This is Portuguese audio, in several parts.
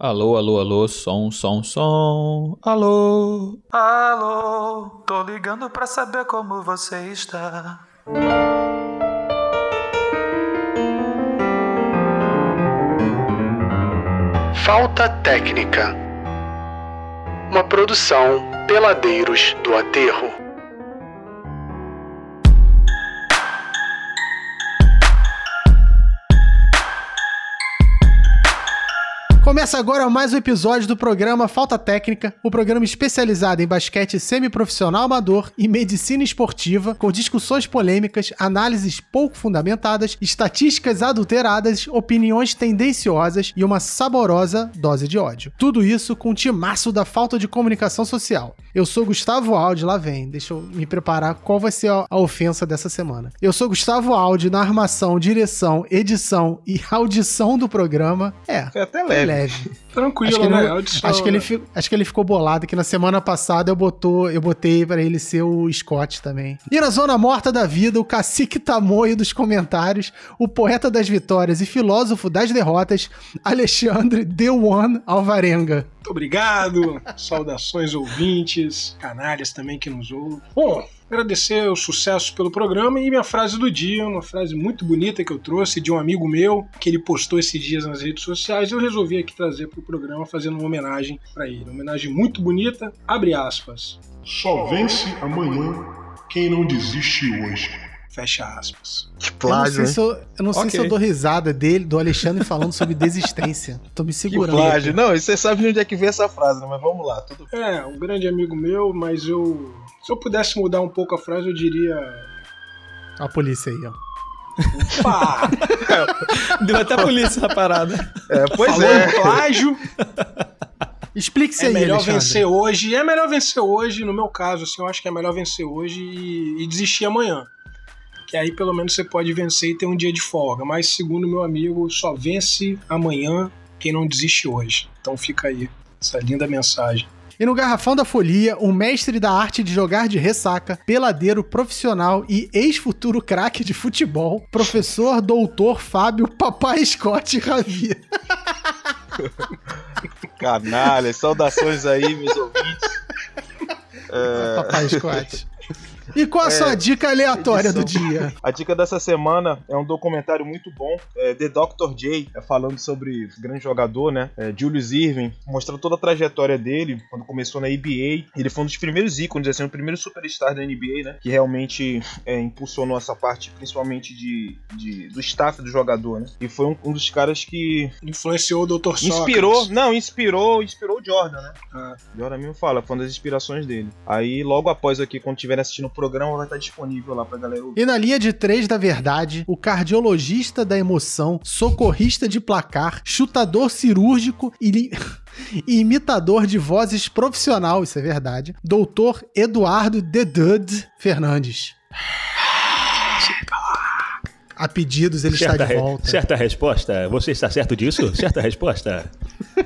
Alô, alô, alô, som, som, som. Alô. Alô, tô ligando pra saber como você está. Falta Técnica. Uma produção Peladeiros do Aterro. Começa agora mais um episódio do programa Falta Técnica, o um programa especializado em basquete semiprofissional amador e medicina esportiva, com discussões polêmicas, análises pouco fundamentadas, estatísticas adulteradas, opiniões tendenciosas e uma saborosa dose de ódio. Tudo isso com o timaço da falta de comunicação social. Eu sou Gustavo Aldi, lá vem, deixa eu me preparar qual vai ser a, ofensa dessa semana. Eu sou Gustavo Aldi na armação, direção, edição e audição do programa. É, Foi até leve. leve. Tranquilo, acho que, né? ele, Audição, acho, que ele, né? acho que ele ficou bolado, que na semana passada eu, botou, eu botei pra ele ser o Scott também. E na zona morta da vida, o cacique tamoio dos comentários, o poeta das vitórias e filósofo das derrotas, Alexandre The One Alvarenga. Muito obrigado. Saudações ouvintes, canalhas também que nos ouvem. Bom, agradecer o sucesso pelo programa e minha frase do dia, uma frase muito bonita que eu trouxe de um amigo meu, que ele postou esses dias nas redes sociais. Eu resolvi aqui trazer para o programa, fazendo uma homenagem para ele. Uma homenagem muito bonita. Abre aspas. Só vence amanhã quem não desiste hoje. Fecha aspas. Que Eu não plágio, sei, se eu, eu não sei Ok. se eu dou risada dele, do Alexandre falando sobre desistência. Tô me Que segurando. plágio. Não, e você sabe de onde é que vem essa frase, né? Mas vamos lá, tudo bem. É, um grande amigo meu, mas eu. Se eu pudesse mudar um pouco a frase, eu diria. A polícia aí, ó. Pá! Deu até a polícia na parada. É, pois Falou é. em plágio. Explique-se É aí, melhor Alexandre. vencer hoje. É melhor vencer hoje, no meu caso, assim, eu acho que é melhor vencer hoje e, e desistir amanhã. Que aí pelo menos você pode vencer e ter um dia de folga. Mas segundo meu amigo, só vence amanhã quem não desiste hoje. Então fica aí essa linda mensagem. E no Garrafão da Folia, o mestre da arte de jogar de ressaca, peladeiro profissional e ex-futuro craque de futebol, professor doutor Fábio Papai Scott Ravi. Canalha, saudações aí, meus ouvintes. Papai Scott. E qual a É, sua dica aleatória do edição. dia? A dica dessa semana é um documentário muito bom, é The Dr. J, é falando sobre o grande jogador, né? é, Julius Irving, mostrando toda a trajetória dele, quando começou na NBA. Ele foi um dos primeiros ícones, assim, o primeiro superstar da NBA, né? Que realmente é, impulsionou essa parte, principalmente de, de- do staff do jogador, né? E foi um, um dos caras que Influenciou o Dr. Sócrates. inspirou, não, inspirou, inspirou o Jordan, né? Ah. Jordan mesmo fala, foi uma das inspirações dele. Aí, logo após aqui, quando estiverem assistindo o programa, vai estar disponível lá pra galera ouvir. E na linha de três da verdade, o cardiologista da emoção, socorrista de placar, chutador cirúrgico e, li- imitador de vozes profissional, isso é verdade, doutor Eduardo Dedud Fernandes. A pedidos, ele está Certa, de re- volta. certa resposta. Você está certo disso? Certa resposta.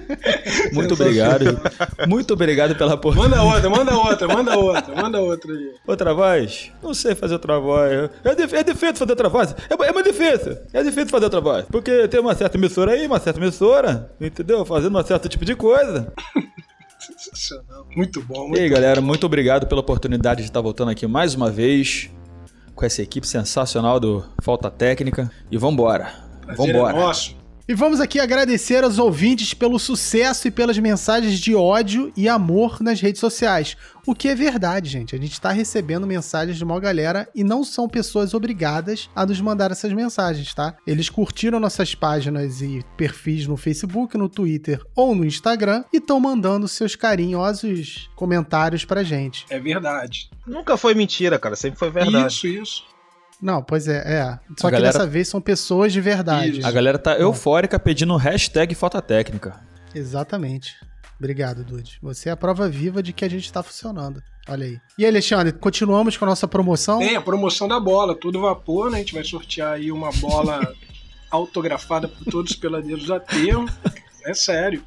Muito obrigado. Muito obrigado pela oportunidade. Manda outra, manda outra, manda outra, manda outra aí. Outra voz? Não sei fazer outra voz. É, dif- é difícil fazer outra voz. É, é muito difícil. É difícil fazer outra voz. Porque tem uma certa emissora aí, uma certa emissora, entendeu? Fazendo um certo tipo de coisa. Sensacional. Muito bom, E muito aí, galera, muito obrigado pela oportunidade de estar voltando aqui mais uma vez com essa equipe sensacional do Falta Técnica. E vambora. prazer Vambora. É nosso. E vamos aqui agradecer aos ouvintes pelo sucesso e pelas mensagens de ódio e amor nas redes sociais. O que é verdade, gente. A gente tá recebendo mensagens de uma galera e não são pessoas obrigadas a nos mandar essas mensagens, tá? Eles curtiram nossas páginas e perfis no Facebook, no Twitter ou no Instagram e estão mandando seus carinhosos comentários pra gente. É verdade. Nunca foi mentira, cara, sempre foi verdade. Isso, isso. Não, pois é, é. Só A que galera- dessa vez são pessoas de verdade. Isso. A galera tá eufórica pedindo hashtag Falta Técnica. Exatamente. Obrigado, Dude. Você é a prova viva de que a gente tá funcionando. Olha aí. E aí, Alexandre, continuamos com a nossa promoção? Tem a promoção da bola, todo vapor, né? A gente vai sortear aí uma bola autografada por todos os peladeiros da terra. É sério.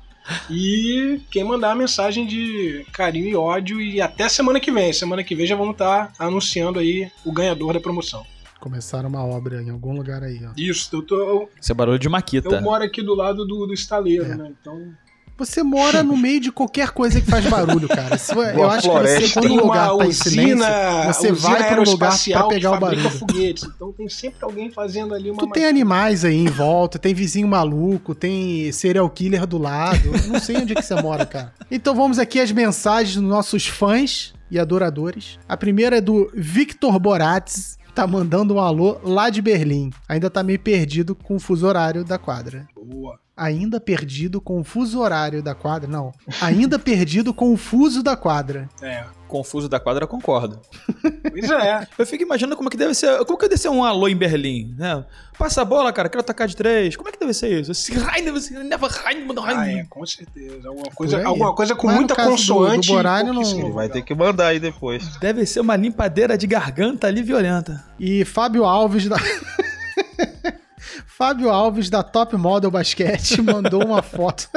E quem mandar a mensagem de carinho e ódio, e até semana que vem. Semana que vem já vamos estar anunciando aí o ganhador da promoção. Começaram uma obra em algum lugar aí, ó. Isso, eu, tô, eu, Isso é barulho de Maquita. eu moro aqui do lado do, do estaleiro, É. né? Então Você mora no meio de qualquer coisa que faz barulho, cara. Se- eu Boa acho que você, quando tem o lugar tá em silêncio, você vai para o lugar pra aeroespacial pegar o barulho. foguetes. Então tem sempre alguém fazendo ali uma Tu tem animais aí em volta, tem vizinho maluco, tem serial killer do lado. Eu Não sei onde é que você mora, cara. Então vamos aqui às mensagens dos nossos fãs e adoradores. A primeira é do Victor Boratz. Tá mandando um alô lá de Berlim. Ainda tá meio perdido com o fuso horário da quadra. boa. Ainda perdido com o fuso horário da quadra? Não. Ainda perdido com o fuso da quadra. É. Confuso da quadra, concordo. Pois é. Eu fico imaginando como é que deve ser. Como que deve ser um alô em Berlim, né? Passa a bola, cara, quero atacar de três. Como é que deve ser isso? Ah, é, com certeza. Alguma coisa, alguma coisa com Mas muita do- consoante. do Boralho, e não- vai ter que mandar aí depois. Deve ser uma limpadeira de garganta ali violenta. E Fábio Alves da. Fábio Alves da Top Model Basquete mandou uma foto.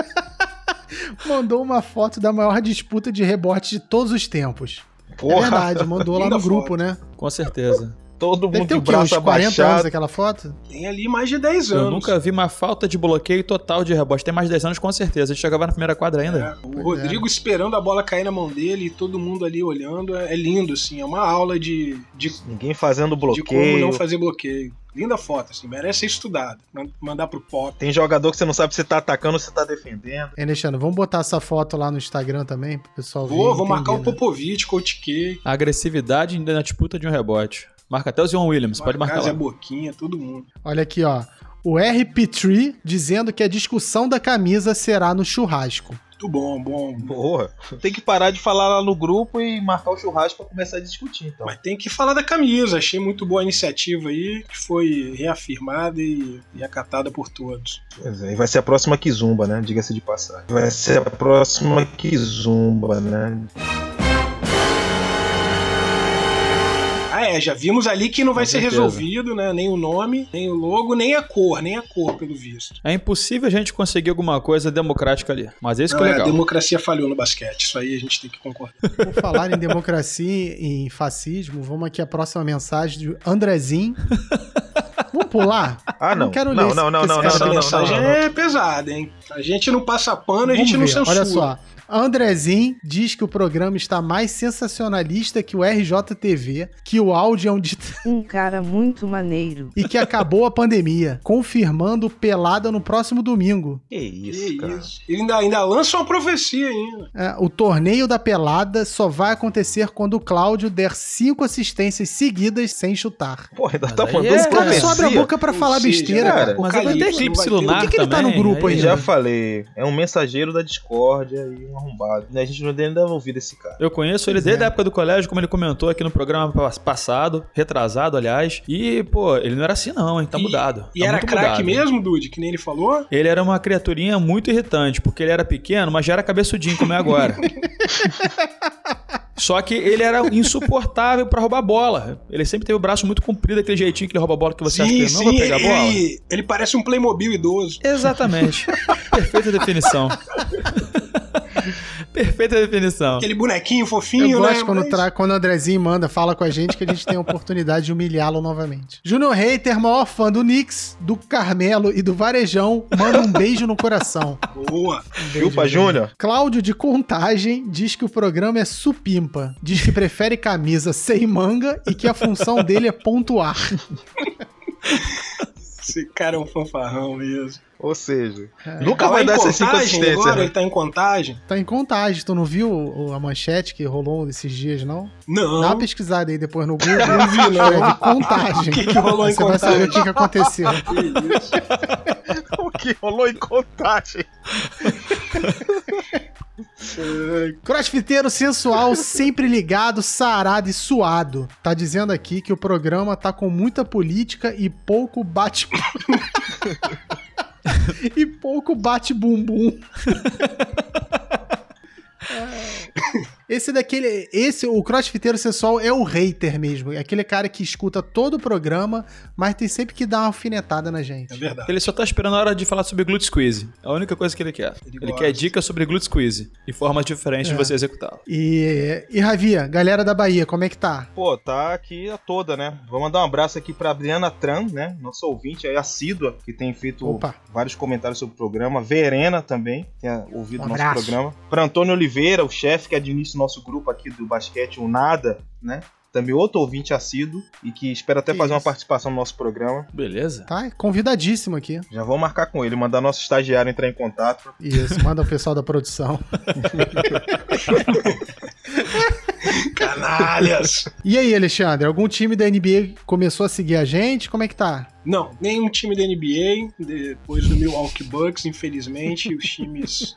mandou uma foto da maior disputa de rebote de todos os tempos. É Porra, verdade, mandou lá no grupo, foto. né? Com certeza. todo Deve mundo ter o quê? Uns braço 40 anos abaixado. aquela foto? Tem ali mais de 10 anos. Eu nunca vi uma falta de bloqueio total de rebote. Tem mais de 10 anos, com certeza. A gente jogava na primeira quadra ainda. É, o Rodrigo esperando a bola cair na mão dele e todo mundo ali olhando. É, é lindo, assim. É uma aula de, de, Ninguém fazendo de como bloqueio. não fazer bloqueio. Linda foto, assim. Merece ser estudada. Man- Mandar pro pop. Tem jogador que você não sabe se tá atacando ou se tá defendendo. Hein, Alexandre, vamos botar essa foto lá no Instagram também, pro pessoal ver. Vou, vou marcar o né? Popovic, Coach K. A agressividade na disputa de um rebote. Marca até o Zion Williams, pode marcar Zé lá. Boquinha, todo mundo. Olha aqui, ó. O RP3 dizendo que a discussão da camisa será no churrasco. Muito bom, bom. Porra, tem que parar de falar lá no grupo e marcar o churrasco pra começar a discutir, então. Mas tem que falar da camisa. Achei muito boa a iniciativa aí, que foi reafirmada e, e acatada por todos. Pois é, e vai ser a próxima Kizumba, né? Diga-se de passagem. Vai ser a próxima Kizumba, né? É, já vimos ali que não vai Com ser certeza. resolvido, né? Nem o nome, nem o logo, nem a cor, nem a cor, pelo visto. É impossível a gente conseguir alguma coisa democrática ali. Mas esse que Não, é é, a legal. democracia falhou no basquete. Isso aí a gente tem que concordar. Por falar em democracia e em fascismo, vamos aqui a próxima mensagem de Andrezinho. Vamos pular? Ah, não. Não quero não, ler não, não, não, não, Essa não, não, mensagem não, não. é pesada, hein? A gente não passa pano, a gente Vamos não ver, censura. Olha só. Andrezinho diz que o programa está mais sensacionalista que o RJTV, que o áudio é um dit... Um cara muito maneiro. e que acabou a pandemia, confirmando pelada no próximo domingo. Que isso, Que cara. isso. Ele ainda, ainda lança uma profecia ainda. É, o torneio da pelada só vai acontecer quando o Cláudio der cinco assistências seguidas sem chutar. Porra, ainda tá aí falando é- Esse cara só abre a boca pra falar seja, besteira, cara, cara. Mas vai ter eclipse lunar Por que que ele tá no grupo aí- ainda? Já falei, é um mensageiro da discórdia e um arrombado. A gente não deve ainda ouvir desse cara. Eu conheço ele desde é. a época do colégio, como ele comentou aqui no programa pas- passado, retrasado, aliás. E, pô, ele não era assim não, hein? Tá E- mudado. E tá era craque mesmo, Dude, que nem ele falou? Ele era uma criaturinha muito irritante, porque ele era pequeno, mas já era cabeçudinho como é agora. Só que ele era insuportável pra roubar bola. Ele sempre teve o braço muito comprido, aquele jeitinho que ele rouba a bola que você acha que ele não vai pegar a bola. Ele, ele parece um Playmobil idoso. Exatamente. Perfeita definição. Perfeita definição. Aquele bonequinho fofinho, Eu né? gosto quando, Mas- tra... quando o Andrezinho manda, fala com a gente que a gente tem a oportunidade de humilhá-lo novamente. Júnior Reiter, maior fã do Knicks, do Carmelo e do Varejão, manda um beijo no coração. Boa. Chupa, Júnior. Cláudio de Contagem diz que o programa é supimpa. Diz que prefere camisa sem manga e que a função dele é pontuar. Esse cara é um fanfarrão mesmo. Ou seja, É. nunca Tá vai dar essas contagem inconsistências, agora? né? Ele tá em contagem? Tá em contagem. Tu não viu a manchete que rolou esses dias, não? Não. Dá uma pesquisada aí depois no Google. Não vi, não. Escreve contagem. O que que rolou em Você vai saber o que, contagem? que aconteceu. O que rolou em contagem? Crossfiteiro sensual, sempre ligado, sarado e suado. Tá dizendo aqui que o programa tá com muita política e pouco bate. e pouco bate bumbum. Esse Esse daquele. Esse, o crossfiteiro sensual é o hater mesmo. É aquele cara que escuta todo o programa, mas tem sempre que dar uma alfinetada na gente. É verdade. Ele só tá esperando a hora de falar sobre glute squeeze. É a única coisa que ele quer. Ele Ele, quer dicas sobre glute squeeze e formas diferentes É. de você executá-lo. E, e Ravia, galera da Bahia, como é que tá? Pô, tá aqui a toda, né? Vou mandar um abraço aqui pra Adriana Tran, né? Nossa ouvinte aí, assídua, que tem feito Opa. vários comentários sobre o programa. Verena também, tem ouvido Um o nosso programa. Pra Antônio Oliveira, o chefe que administra o nosso grupo aqui do basquete, o Nada, né? Também outro ouvinte assíduo e que espera até Que fazer uma isso. participação no nosso programa. Beleza? Tá convidadíssimo aqui. Já vou marcar com ele, mandar nosso estagiário entrar em contato. Isso, manda o pessoal da produção. Canalhas! E aí, Alexandre, algum time da NBA começou a seguir a gente? Como é que tá? Não, nenhum time da NBA, depois do Milwaukee Bucks, infelizmente, os times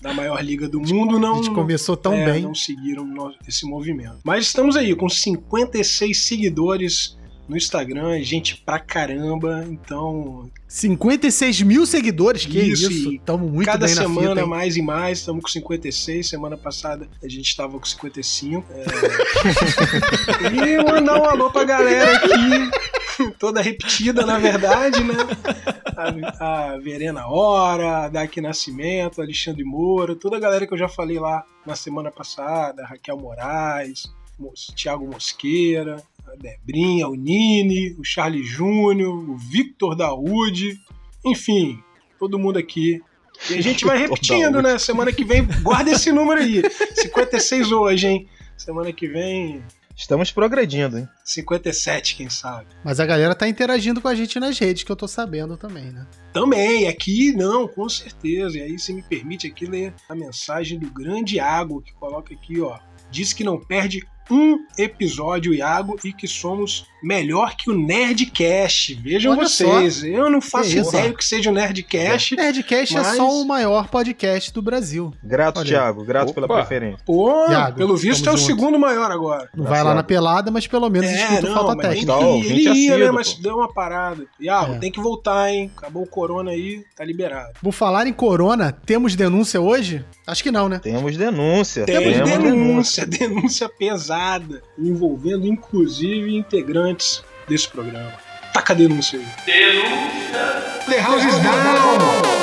da maior liga do mundo A não, gente começou tão é, bem. não seguiram esse movimento. Mas estamos aí com 56 seguidores no Instagram, gente pra caramba, então 56 mil seguidores, que Isso, isso? e Tamo muito cada bem na semana fita, mais e mais, estamos com 56, semana passada a gente estava com 55. É... e mandar um alô pra galera aqui, toda repetida na verdade, né? A, a Verena Hora, a Daqui Nascimento, Alexandre Moura, toda a galera que eu já falei lá na semana passada, Raquel Moraes, Mo- Thiago Mosqueira, a Debrinha, o Nini, o Charlie Júnior, o Victor Daúde, enfim, todo mundo aqui. E a gente vai repetindo, né? Semana que vem, guarda esse número aí. 56 hoje, hein? Semana que vem, Estamos progredindo, hein? 57, quem sabe. Mas a galera tá interagindo com a gente nas redes, que eu tô sabendo também, né? Também, aqui não, com certeza. E aí, se me permite aqui ler a mensagem do grande Iago, que coloca aqui, ó. Diz que não perde um episódio, Iago, e que somos melhor que o Nerdcast. Vejam Olha vocês, eu não faço isso, ideia o que seja o Nerdcast. Nerdcast é Mas- só o maior podcast do Brasil. Grato, Olha. Thiago. Grato pela Opa. preferência. Pô, Iago, pelo visto é tamo o junto. segundo maior agora. Não vai lá na pelada, mas pelo menos escuta o Falta mas Técnica. Tá, ele, ia, né? assíduo, Mas pô. deu uma parada. Iago, É. tem que voltar, hein? Acabou o corona aí, tá liberado. Por falar em corona, temos denúncia hoje? Acho que não, né? Temos denúncia. Temos Temos denúncia, denúncia pesada, envolvendo inclusive integrantes desse programa. Taca a denúncia aí. Denúncia! The House is down!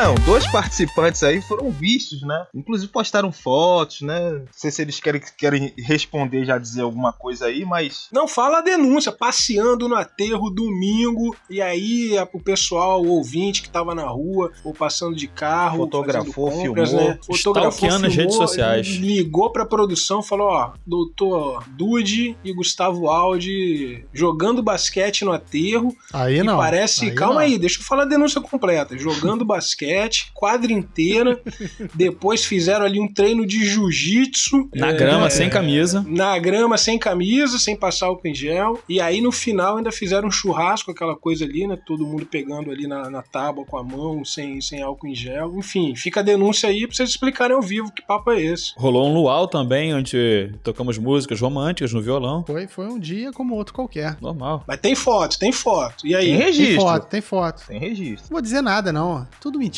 Não, dois participantes aí foram vistos, né? Inclusive postaram fotos, né? Não sei se eles querem, querem responder já dizer alguma coisa aí, mas. Não fala a denúncia, passeando no aterro domingo, e aí a- o pessoal, o ouvinte que tava na rua, ou passando de carro, Fotografou, compras, filmou, né? Fotografou, stalkeando nas redes sociais. Ligou pra produção, falou, ó, doutor Dude e Gustavo Aldi jogando basquete no aterro, Aí e não. parece, calma não. aí, deixa eu falar a denúncia completa. Jogando basquete, quadra inteira, depois fizeram ali um treino de jiu-jitsu. Na é, grama, sem camisa. na grama, sem camisa, sem passar álcool em gel. E aí no final ainda fizeram um churrasco, aquela coisa ali, né? Todo mundo pegando ali na, na tábua com a mão, sem, sem álcool em gel. Enfim, fica a denúncia aí pra vocês explicarem ao vivo que papo é esse. Rolou um luau também, onde tocamos músicas românticas no violão. Foi, foi um dia como outro qualquer. Normal. Mas tem foto, tem foto. E aí? Tem Tem registro. foto, tem foto. Tem registro. Não vou dizer nada, não. Tudo mentira.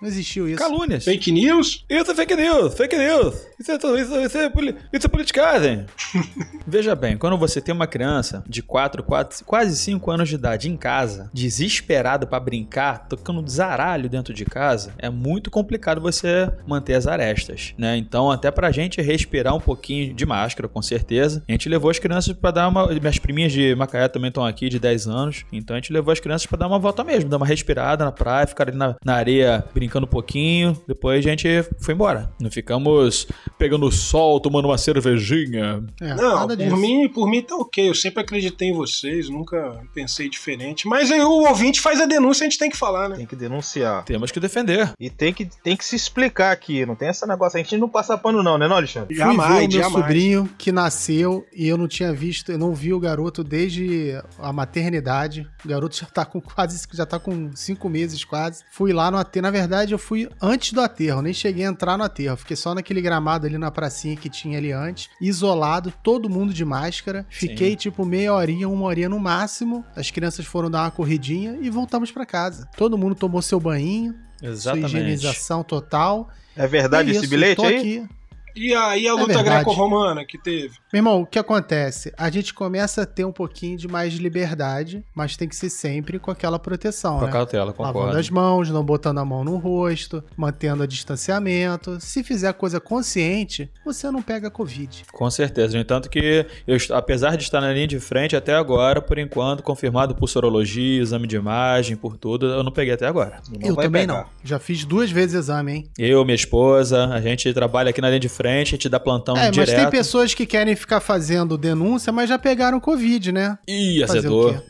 Não existiu isso. Calúnias. Fake news? Isso é fake news, fake news. Isso é, tudo- isso, isso é, isso é politicagem. Veja bem, quando você tem uma criança de 4, 4, quase 5 anos de idade em casa, desesperada pra brincar, tocando zaralho dentro de casa, é muito complicado você manter as arestas, né? Então, até pra gente respirar um pouquinho de máscara, com certeza, a gente levou as crianças pra dar uma. Minhas priminhas de Macaé também estão aqui, de 10 anos, então a gente levou as crianças pra dar uma volta mesmo, dar uma respirada na praia, ficar ali na, na areia brincando um pouquinho, depois a gente foi embora. Não ficamos pegando sol, tomando uma cervejinha. É, Não, nada por disso. mim, por mim tá ok. Eu sempre acreditei em vocês, nunca pensei diferente. Mas aí o ouvinte faz a denúncia, a gente tem que falar, né? Tem que denunciar. Temos que defender. E tem que, tem que se explicar aqui. Não tem esse negócio. A gente não passa pano, não, né, não, Alexandre? Fui ver o Jamais, meu jamais. sobrinho que nasceu e eu não tinha visto, eu não vi o garoto desde a maternidade. O garoto já tá com quase, já tá com cinco meses quase. Fui lá no aterro, na verdade eu fui antes do aterro, nem cheguei a entrar no aterro. Fiquei só naquele gramado ali na pracinha que tinha ali antes, isolado, todo mundo de máscara. Fiquei tipo meia horinha, uma horinha no máximo. As crianças foram dar uma corridinha e voltamos pra casa. Todo mundo tomou seu banho, sua Exatamente. higienização total. É verdade É esse isso, bilhete tô aí? aqui. E aí a É luta verdade. greco-romana que teve? Meu irmão, o que acontece? A gente começa a ter um pouquinho de mais liberdade, mas tem que ser sempre com aquela proteção, Com a né? cautela, Lavando concordo. as mãos, não botando a mão no rosto, mantendo o distanciamento. Se fizer coisa consciente, você não pega Covid. Com certeza. No entanto que, eu, apesar de estar na linha de frente até agora, por enquanto, confirmado por sorologia, exame de imagem, por tudo, eu não peguei até agora. Não eu também pegar. não. Já fiz duas vezes exame, hein? Eu, minha esposa, a gente trabalha aqui na linha de frente, a gente dá plantão é, mas direto. tem pessoas que querem ficar fazendo denúncia, mas já pegaram Covid, né? Ih, quê?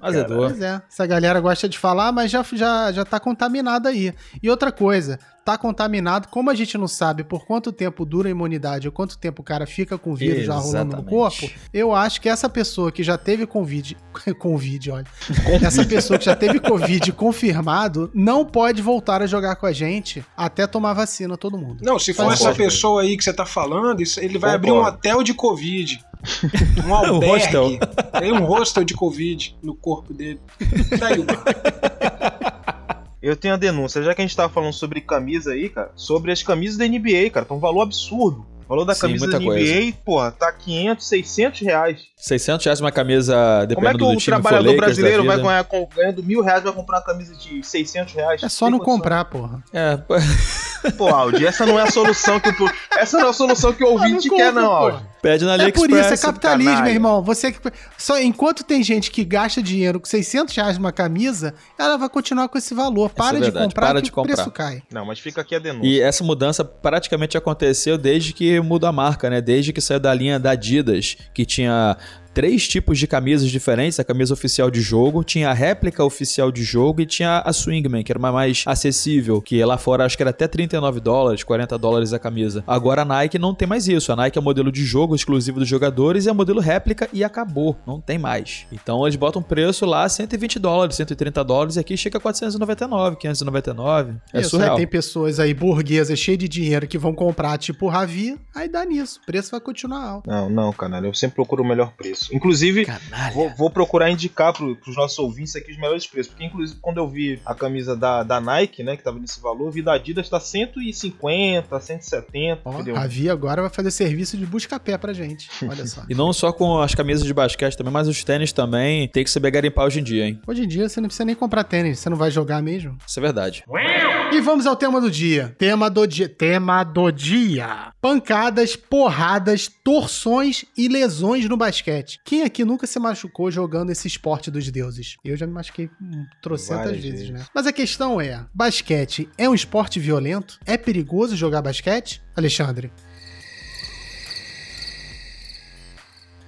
Azedou. Pois é, essa galera gosta de falar, mas já, já, já tá contaminado aí. E outra coisa, tá contaminado, como a gente não sabe por quanto tempo dura a imunidade ou quanto tempo o cara fica com o vírus já rolando no Exatamente. corpo, eu acho que essa pessoa que já teve Covid, Covid, olha, essa pessoa que já teve Covid confirmado, não pode voltar a jogar com a gente até tomar vacina todo mundo. Não, se for Faz essa pessoa aí que você tá falando, ele vai abrir um hotel de Covid. Um albergue. hostel. Tem um hostel de Covid no corpo dele. Tá aí Eu tenho a denúncia, já que a gente tava falando sobre camisa aí, cara, sobre as camisas da NBA, cara, tá um valor absurdo. O valor da Sim, camisa da NBA, coisa. porra, tá 500, 600 reais. 600 reais uma camisa, Como dependendo é que do o time, for trabalhador Lakers brasileiro vai ganhar com, ganhando mil reais vai comprar uma camisa de 600 reais? É só não condição. comprar, porra. É, pô, Pô, Aldi, essa não é a solução que tu, essa não é a solução que o ouvinte não quer compra, não, pô. Aldi. pede na É AliExpress. por isso, é capitalismo, canalha. meu irmão. Você que só enquanto tem gente que gasta dinheiro com 600 reais numa camisa, ela vai continuar com esse valor. Para é de verdade, comprar para que de o preço comprar. cai. Não, mas fica aqui a denúncia. E essa mudança praticamente aconteceu desde que mudou a marca, né? Desde que saiu da linha da Adidas, que tinha três tipos de camisas diferentes, a camisa oficial de jogo, tinha a réplica oficial de jogo e tinha a Swingman, que era uma mais acessível, que lá fora acho que era até 39 dólares, 40 dólares a camisa. Agora a Nike não tem mais isso, a Nike é modelo de jogo exclusivo dos jogadores e é modelo réplica e acabou, não tem mais. Então eles botam preço lá 120 dólares, 130 dólares e aqui chega a 499, 599, é Isso, surreal. aí tem pessoas aí burguesas cheias de dinheiro que vão comprar tipo Ravi, aí dá nisso. O preço vai continuar alto. Não, não, canalha, eu sempre procuro o melhor preço. Inclusive, Canalha. Vou, vou procurar indicar pro, pros nossos ouvintes aqui os melhores preços. Porque, inclusive, quando eu vi a camisa da, da Nike, né, que tava nesse valor, vi da Adidas tá 150, 170, Ó, entendeu? Ravi agora vai fazer serviço de busca-pé pra gente. Olha só. E não só com as camisas de basquete também, mas os tênis também tem que saber garimpar hoje em dia, hein? Hoje em dia você não precisa nem comprar tênis, você não vai jogar mesmo. Isso é verdade. E vamos ao tema do dia. Tema do dia. Tema do dia. Pancadas, porradas, torções e lesões no basquete. Quem aqui nunca se machucou jogando esse esporte dos deuses? Eu já me machuquei hum, trocentas Várias vezes, vezes. né? Mas a questão é: basquete é um esporte violento? É perigoso jogar basquete? Alexandre,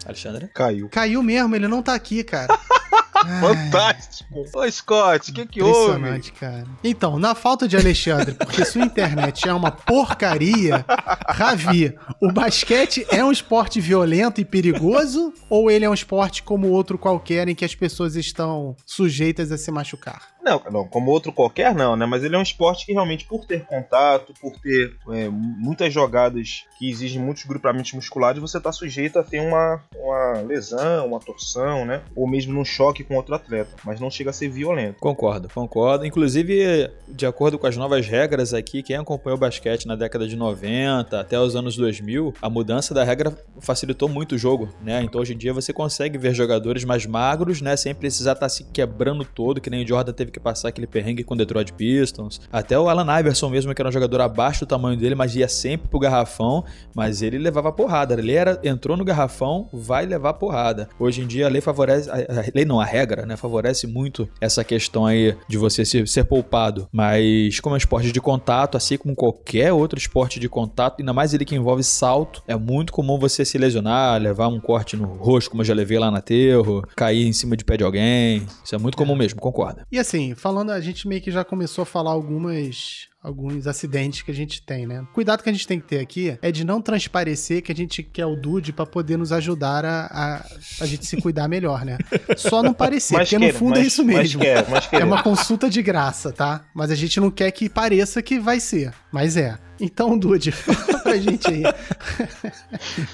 Alexandre? Caiu. caiu mesmo, ele não tá aqui, cara. Fantástico. Ô, Scott, o que que houve? Impressionante, cara. Então, na falta de Alexandre, porque sua internet é uma porcaria, Ravi, o basquete é um esporte violento e perigoso ou ele é um esporte como outro qualquer em que as pessoas estão sujeitas a se machucar? Não, não, como outro qualquer não, né? Mas ele é um esporte que realmente, por ter contato, por ter é, muitas jogadas que exigem muitos grupamentos musculares, você tá sujeito a ter uma, uma lesão, uma torção, né? Ou mesmo num choque com outro atleta. Mas não chega a ser violento. Concordo, concordo. Inclusive, de acordo com as novas regras aqui, quem acompanhou o basquete na década de 90 até os anos 2000, a mudança da regra facilitou muito o jogo, né? Então hoje em dia você consegue ver jogadores mais magros, né? Sem precisar estar se quebrando todo, que nem o Jordan teve que passar aquele perrengue com o Detroit Pistons. Até o Alan Iverson mesmo, que era um jogador abaixo do tamanho dele, mas ia sempre pro garrafão, mas ele levava porrada. Ele era, entrou no garrafão, vai levar porrada. Hoje em dia a lei favorece, a, a lei não, a regra, né? Favorece muito essa questão aí de você ser, ser poupado. Mas como é um esporte de contato, assim como qualquer outro esporte de contato, ainda mais ele que envolve salto, é muito comum você se lesionar, levar um corte no rosto, como eu já levei lá na aterro, cair em cima de pé de alguém. Isso é muito comum mesmo, concorda. E assim, falando, a gente meio que já começou a falar algumas alguns acidentes que a gente tem, né? Cuidado que a gente tem que ter aqui é de não transparecer que a gente quer o Dude pra poder nos ajudar a, a, a gente se cuidar melhor, né? Só não parecer, Mas porque no queira, fundo é mas- isso mas mesmo. mas É querer. uma consulta de graça, tá? Mas a gente não quer que pareça que vai ser, mas é. Então, Dude, fala pra gente aí.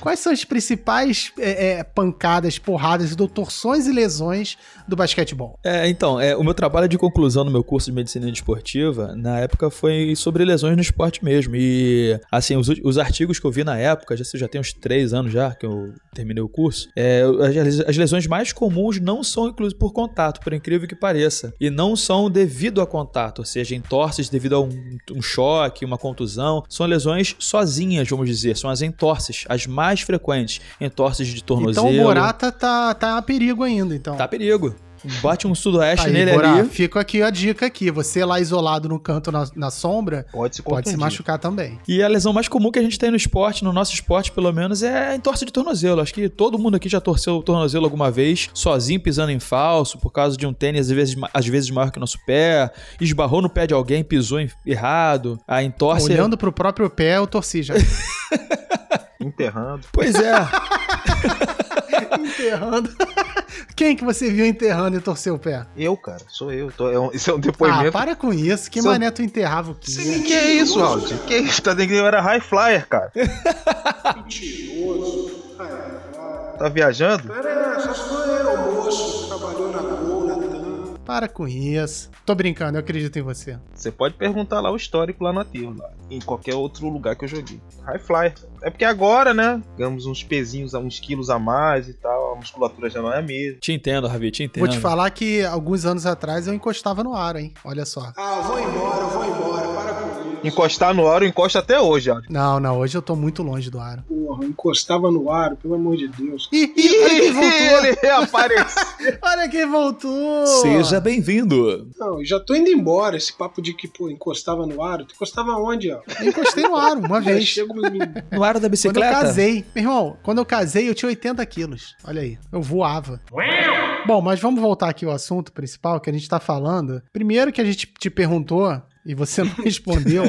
Quais são as principais é, é, pancadas, porradas, torções e lesões do basquetebol? É, então, é, o meu trabalho de conclusão no meu curso de medicina desportiva, na época, foi sobre lesões no esporte mesmo. E, assim, os, os artigos que eu vi na época, já, já tem uns três anos já que eu terminei o curso, é, as, as lesões mais comuns não são inclusive por contato, por incrível que pareça. E não são devido a contato, ou seja, entorses devido a um, um choque, uma contusão. São lesões sozinhas, vamos dizer. São as entorses, as mais frequentes. Entorses de tornozelo. Então o Borata tá, tá a perigo ainda, então. Tá a perigo. Bate um sudoeste Aí, nele Borá, ali. fica aqui a dica aqui. Você lá isolado no canto na, na sombra, Pode se pode se machucar também. E a lesão mais comum que a gente tem no esporte, no nosso esporte pelo menos, é a entorse de tornozelo. Acho que todo mundo aqui já torceu o tornozelo alguma vez, sozinho pisando em falso, por causa de um tênis às vezes, às vezes maior que o nosso pé, esbarrou no pé de alguém, pisou em- errado. A entorse. Olhando pro próprio pé, eu torci já. Enterrando. Pois é. enterrando. Quem que você viu enterrando e torceu o pé? Eu, cara, sou eu. Tô- é um- isso é um Ah, depoimento. para com isso. Que Seu- mané tu enterrava o quê? que é isso, Raul? Que isso? Tá dizendo que eu era high flyer, cara. Tá viajando? Era, essas coisas era almoço, trabalhou na TAM. Para com isso. Tô brincando, eu acredito em você. Você pode perguntar lá o histórico lá no aterro, lá, em qualquer outro lugar que eu joguei. High flyer. É porque agora, né? Ganhamos uns pezinhos, uns quilos a mais e tal. A musculatura já não é a mesma. Te entendo, Ravi, te entendo. Vou te falar que alguns anos atrás eu encostava no aro, hein? Olha só. Ah, eu vou embora, eu vou embora. Encostar no aro, encosta até hoje, ó. Não, não, hoje eu tô muito longe do aro. Porra, encostava no aro, pelo amor de Deus. Ih, olha quem voltou! Ele reapareceu. Olha quem voltou! Seja bem-vindo. Não, eu já tô indo embora. Esse papo de que, pô, encostava no aro. Tu encostava onde, ó? Eu encostei no aro uma vez. chego No aro da Quando eu bicicleta? casei. Meu irmão, quando eu casei eu tinha 80 quilos. Olha aí, eu voava. Bom, mas vamos voltar aqui ao assunto principal que a gente tá falando. Primeiro que a gente te perguntou, e você não respondeu,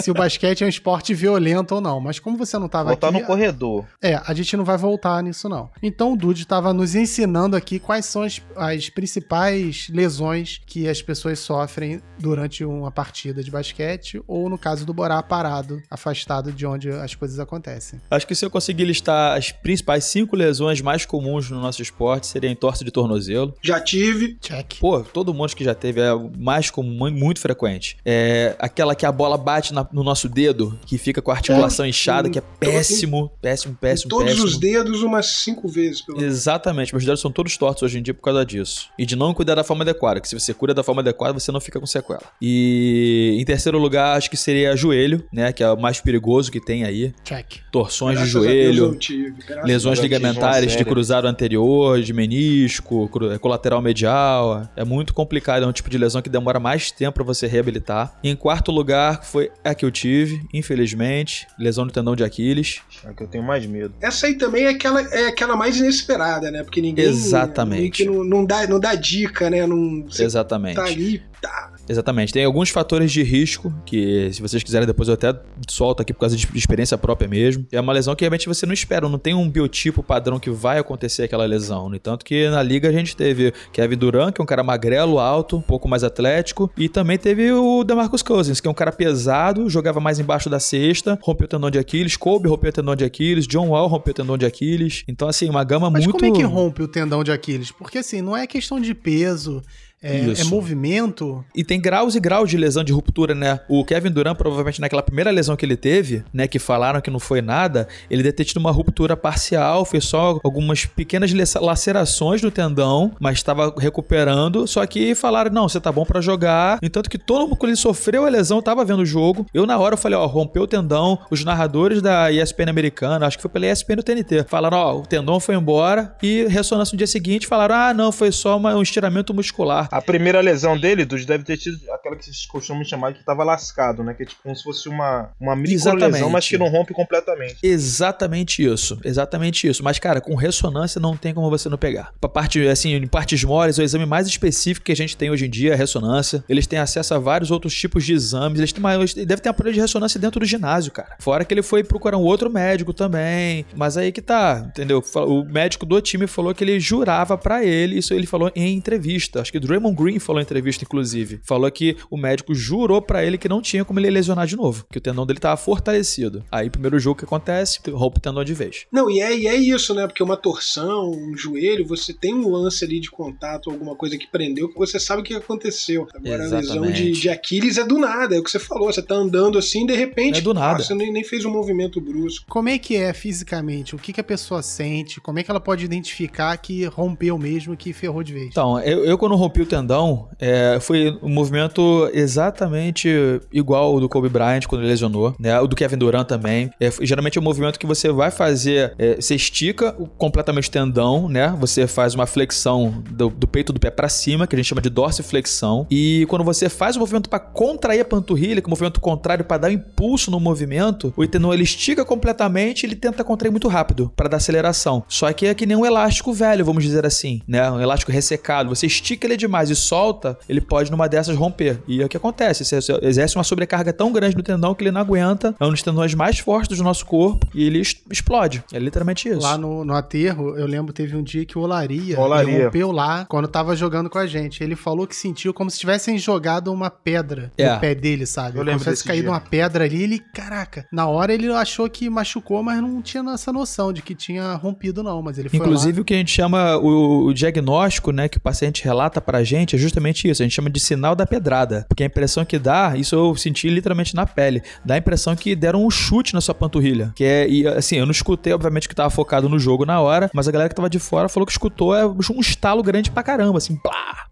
se o basquete é um esporte violento ou não. Mas como você não tava Voltar aqui... no corredor. É, a gente não vai voltar nisso não. Então o Dude estava nos ensinando aqui quais são as, as principais lesões que as pessoas sofrem durante uma partida de basquete ou no caso do Borá parado, afastado de onde as coisas acontecem. Acho que se eu conseguir listar as principais cinco lesões mais comuns no nosso esporte, seria entorse de tornozelo. Já tive. Check. Pô, todo mundo que já teve é o mais comum, muito frequente. É aquela que a bola bate na- no nosso dedo, que fica com a articulação inchada, que é péssimo, péssimo, péssimo, Todos péssimo. os dedos umas cinco vezes, pelo menos. Exatamente, meus dedos são todos tortos hoje em dia por causa disso. E de não cuidar da forma adequada, que se você cuida da forma adequada, você não fica com sequela. E em terceiro lugar, acho que seria joelho, né? Que é o mais perigoso que tem aí. Check. Torções Graças de joelho. tive. Lesões ligamentares de série. cruzado anterior, de menisco, cru- colateral medial. É muito complicado, é um tipo de lesão que demora mais tempo pra você reabilitar. E em quarto lugar foi a que eu tive, infelizmente, lesão do tendão de Aquiles. É que eu tenho mais medo. Essa aí também é aquela, é aquela mais inesperada, né? Porque ninguém. Exatamente. meio que não, não dá, não dá dica, né? Não, Exatamente. tá ali, tá. Exatamente. Tem alguns fatores de risco que, se vocês quiserem, depois eu até solto aqui por causa de experiência própria mesmo. É uma lesão que realmente você não espera, não tem um biotipo padrão que vai acontecer aquela lesão. No entanto, que na liga a gente teve Kevin Durant, que é um cara magrelo, alto, um pouco mais atlético, e também teve o DeMarcus Cousins, que é um cara pesado, jogava mais embaixo da cesta, rompeu o tendão de Aquiles, Kobe rompeu o tendão de Aquiles, John Wall rompeu o tendão de Aquiles. Então, assim, uma gama Mas muito. como é que rompe o tendão de Aquiles? Porque assim, não é questão de peso, é, é movimento. E tem graus e graus de lesão de ruptura, né? O Kevin Durant, provavelmente naquela primeira lesão que ele teve, né? Que falaram que não foi nada, ele deve ter tido uma ruptura parcial, foi só algumas pequenas lace- lacerações no tendão, mas estava recuperando. Só que falaram, não, você tá bom pra jogar. Entanto que todo mundo, quando ele sofreu a lesão, tava vendo o jogo. Eu, na hora, eu falei, ó, rompeu o tendão. Os narradores da ESPN americana, acho que foi pela ESPN do TNT, falaram, ó, o tendão foi embora. E ressonância no dia seguinte, falaram, ah, não, foi só uma- um estiramento muscular. A primeira lesão dele, Dudu, deve ter tido aquela que vocês costumam chamar que tava lascado, né? Que é tipo como se fosse uma, uma micro Exatamente. lesão, mas que não rompe completamente. Exatamente isso, exatamente isso. Mas, cara, com ressonância não tem como você não pegar. Pra parte, assim, em partes moles, o exame mais específico que a gente tem hoje em dia é a ressonância. Eles têm acesso a vários outros tipos de exames. Eles têm uma, eles devem ter aparelho de ressonância dentro do ginásio, cara. Fora que ele foi procurar um outro médico também. Mas aí que tá, entendeu? O médico do time falou que ele jurava pra ele, isso ele falou em entrevista. Acho que o Draymond Green falou em entrevista, inclusive. Falou que o médico jurou pra ele que não tinha como ele lesionar de novo, que o tendão dele tava fortalecido. Aí, primeiro jogo que acontece, rompe o tendão de vez. Não, e é, e é isso, né? Porque uma torção, um joelho, você tem um lance ali de contato, alguma coisa que prendeu, que você sabe o que aconteceu. Agora a lesão Exatamente. de, de Aquiles é do nada, é o que você falou. Você tá andando assim, de repente, É do nada. ah, você nem, nem fez um movimento brusco. Como é que é fisicamente? O que, que a pessoa sente? Como é que ela pode identificar que rompeu mesmo, que ferrou de vez? Então, eu, eu quando rompi o tendão, é, foi um movimento exatamente igual ao do Kobe Bryant quando ele lesionou, né? O do Kevin Durant também. É, geralmente é um movimento que você vai fazer, é, você estica o- completamente o tendão, né? Você faz uma flexão do, do peito do pé pra cima, que a gente chama de dorsiflexão. E quando você faz o movimento pra contrair a panturrilha, que é um movimento contrário pra dar um impulso no movimento, o tendão ele estica completamente, ele tenta contrair muito rápido pra dar aceleração. Só que é que nem um elástico velho, vamos dizer assim, né? Um elástico ressecado. Você estica ele demais e solta, ele pode numa dessas romper. E é o que acontece. Você você exerce uma sobrecarga tão grande no tendão que ele não aguenta. É um dos tendões mais fortes do nosso corpo e ele explode. É literalmente isso. Lá no, no aterro, eu lembro teve um dia que o Olaria, Olaria. rompeu lá quando tava jogando com a gente. Ele falou que sentiu como se tivessem jogado uma pedra É. no pé dele, sabe? Eu como lembro se tivesse caído dia. uma pedra ali. Ele, caraca, na hora ele achou que machucou, mas não tinha essa noção de que tinha rompido, não. Mas ele foi Inclusive, o que a gente chama o, o diagnóstico, né, que o paciente relata pra gente é justamente isso. A gente chama de sinal da pedrada. Porque a impressão que dá, isso eu senti literalmente na pele, dá a impressão que deram um chute na sua panturrilha. Que é, e assim, eu não escutei, obviamente, que tava focado no jogo na hora, mas a galera que tava de fora falou que escutou é um estalo grande pra caramba, assim,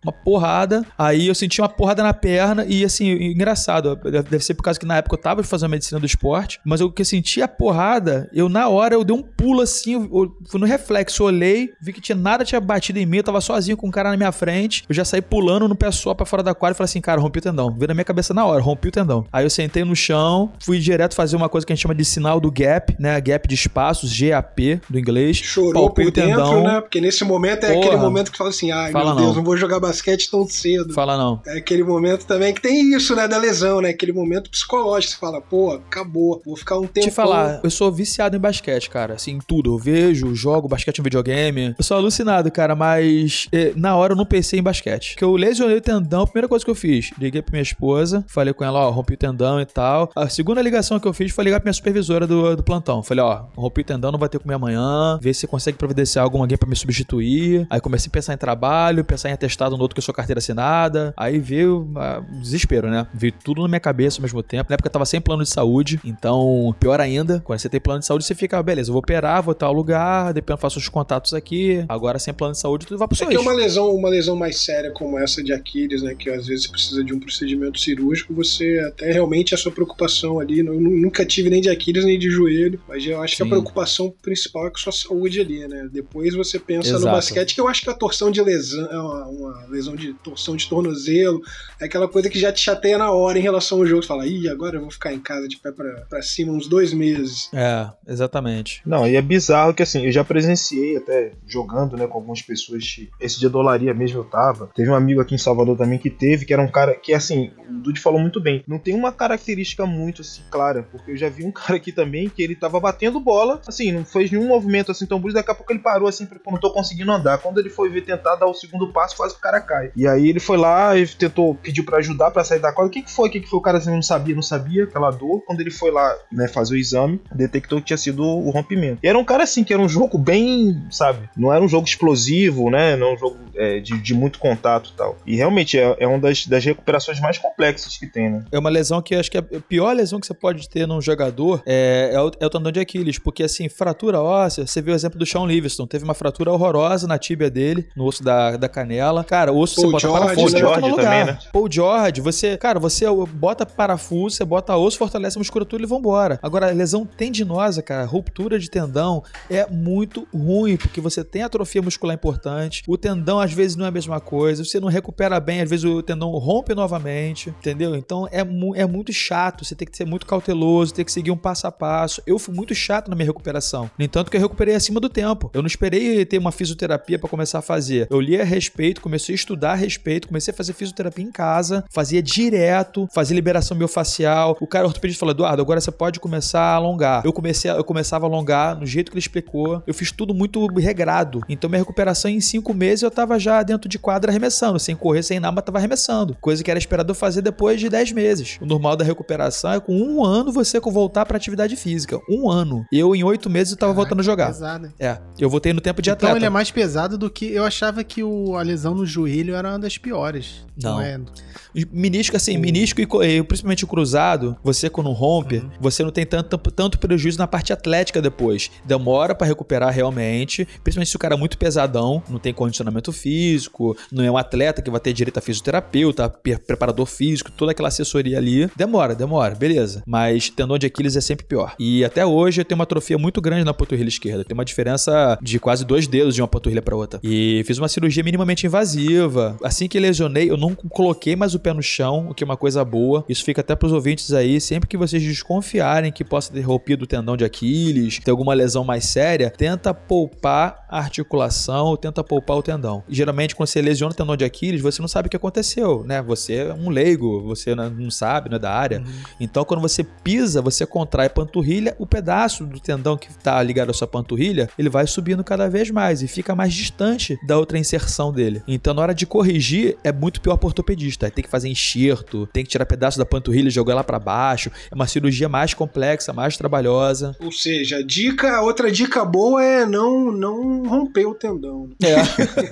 uma porrada. Aí eu senti uma porrada na perna e, assim, engraçado, deve ser por causa que na época eu tava fazendo medicina do esporte, mas eu que eu senti a porrada, eu na hora eu dei um pulo assim, eu, eu fui no reflexo, olhei, vi que tinha nada tinha batido em mim, eu tava sozinho com um cara na minha frente, eu já saí pulando no pé só pra fora da quadra e falei assim, cara, rompi o tendão. Veio na minha cabeça na hora, rompi o tendão. Aí eu sentei no chão, fui direto fazer uma coisa que a gente chama de sinal do gap, né? Gap de espaços, GAP do inglês. Chorou por o tendão. dentro, né? Porque nesse momento é Porra. aquele momento que fala assim, ai Fala meu Deus, não. não vou jogar basquete tão cedo. Fala não. É aquele momento também que tem isso, né, da lesão, né? Aquele momento psicológico, você fala, pô, acabou, vou ficar um tempo. Te falar, eu sou viciado em basquete, cara. Assim, tudo. Eu vejo, jogo basquete em videogame. Eu sou alucinado, cara, mas eh, na hora eu não pensei em basquete. Porque eu lesionei o tendão, a primeira coisa que eu fiz, liguei pra minha esposa, falei com ela, ó, rompi o tendão e tal. A segunda ligação que eu fiz foi ligar pra minha supervisora do, do plantão. Falei, ó, rompi o tendão, não vai ter comer amanhã, ver se consegue providenciar algum alguém pra me substituir. Aí comecei a pensar em trabalho, pensar em atestado no outro que eu sou carteira assinada. Aí veio ah, desespero, né? Veio tudo na minha cabeça ao mesmo tempo. Na época eu tava sem plano de saúde, então pior ainda, quando você tem plano de saúde, você fica, beleza, eu vou operar, vou tal lugar, depois eu faço os contatos aqui. Agora sem plano de saúde, tudo vai pro É seu que é uma lesão, uma lesão mais séria como essa de Aquiles, né? Que às vezes precisa de um procedimento cirúrgico, você até realmente a sua preocupação ali. Eu nu- nunca tive nem de Aquiles nem de joelho, mas eu acho que a Sim. preocupação principal é com a sua saúde ali, né? Depois você pensa no Exato. basquete, que eu acho que a torção de lesão, é uma, uma lesão de torção de tornozelo, é aquela coisa que já te chateia na hora em relação ao jogo. Você fala, ih, agora eu vou ficar em casa de pé pra, pra cima uns dois meses. É, exatamente. Não, e é bizarro que assim, eu já presenciei até jogando, né, com algumas pessoas. Esse dia dolaria mesmo eu tava. Teve um amigo aqui em Salvador também que teve, que era um cara que, assim, o Dude falou muito bem. Não tem uma característica muito assim clara, porque eu já vi um cara aqui também que ele tava batendo bola, assim, não fez nenhum movimento assim tão brusco. Daqui a pouco ele parou assim, pô, não tô conseguindo andar. Quando ele foi ver tentar dar o segundo passo, quase que o cara cai. E aí ele foi lá e tentou, pediu pra ajudar pra sair da quadra. O que que foi? O que que foi? O cara assim, não sabia, não sabia, aquela dor. Quando ele foi lá, né, fazer o exame, detectou que tinha sido o rompimento. E era um cara assim, que era um jogo bem, sabe? Não era um jogo explosivo, né? Não um jogo é, de, de muito contato e tal. E realmente é, é uma das, das recuperações mais complexas que tem, né? É uma lesão que eu acho que é a pior lesão que você pode ter num jogador é, é, o, é o tendão de Aquiles, porque assim, fratura óssea, você viu o exemplo do Sean Livingston, teve uma fratura horrorosa na tíbia dele, no osso da, da canela. Cara, o osso Paul você bota George, parafuso, né? você bota no George lugar. também, né? Paul George, você, cara, você bota parafuso, você bota osso, fortalece a musculatura e vambora. Agora, lesão tendinosa, cara, ruptura de tendão é muito ruim, porque você tem atrofia muscular importante, o tendão às vezes não é a mesma coisa, você não recupera bem, às vezes o tendão rompe novamente, entendeu? Então é, mu- é muito chato, você tem que ser muito cauteloso, tem que seguir um passo a passo. Eu fui muito chato na minha recuperação. No entanto, que eu recuperei acima do tempo. Eu não esperei ter uma fisioterapia pra começar a fazer. Eu li a respeito, comecei a estudar a respeito, comecei a fazer fisioterapia em casa, fazia direto, fazia liberação miofascial. O cara ortopedista falou: Eduardo, agora você pode começar a alongar. Eu comecei, a- eu começava a alongar no jeito que ele explicou. Eu fiz tudo muito regrado. Então minha recuperação em cinco meses eu tava já dentro de quadra arremessando, sem correr, sem nada, mas tava arremessando. Coisa que era esperado eu fazer depois de 10 meses. O normal da recuperação é com um ano você voltar pra atividade física. Um ano. Eu, em oito meses, eu tava voltando a jogar. Pesado? É, eu voltei no tempo de Então atleta. ele é mais pesado do que. Eu achava que o, a lesão no joelho era uma das piores. Não. é? Menisco, assim, menisco e, principalmente o cruzado, você quando rompe, Uhum. você não tem tanto, tanto prejuízo na parte atlética depois. Demora pra recuperar realmente, principalmente se o cara é muito pesadão, não tem condicionamento físico, não é um atleta que vai ter direito a fisioterapeuta, pe- preparador físico, toda aquela assessoria ali. Demora, demora, beleza. Mas tendão de Aquiles é sempre pior. E até hoje eu tenho uma atrofia muito grande na panturrilha esquerda. Tem uma diferença de quase dois dedos de uma panturrilha pra outra. E fiz uma cirurgia minimamente invasiva. Assim que lesionei, eu não coloquei mais o pé no chão, o que é uma coisa boa. Isso fica até pros ouvintes aí. Sempre que vocês desconfiarem que possa ter rompido o tendão de Aquiles, ter alguma lesão mais séria, tenta poupar a articulação, tenta poupar o tendão. E, geralmente, quando você lesiona tendão de Aquiles, você não sabe o que aconteceu, né? Você é um leigo, você não não sabe, não é da área. Então, quando você pisa, você contrai a panturrilha, o pedaço do tendão que está ligado à sua panturrilha, ele vai subindo cada vez mais e fica mais distante da outra inserção dele. Então, na hora de corrigir, é muito pior pro ortopedista. Tem que fazer enxerto, tem que tirar pedaço da panturrilha e jogar lá para baixo. É uma cirurgia mais complexa, mais trabalhosa. Ou seja, dica, outra dica boa é não, não romper o tendão. É.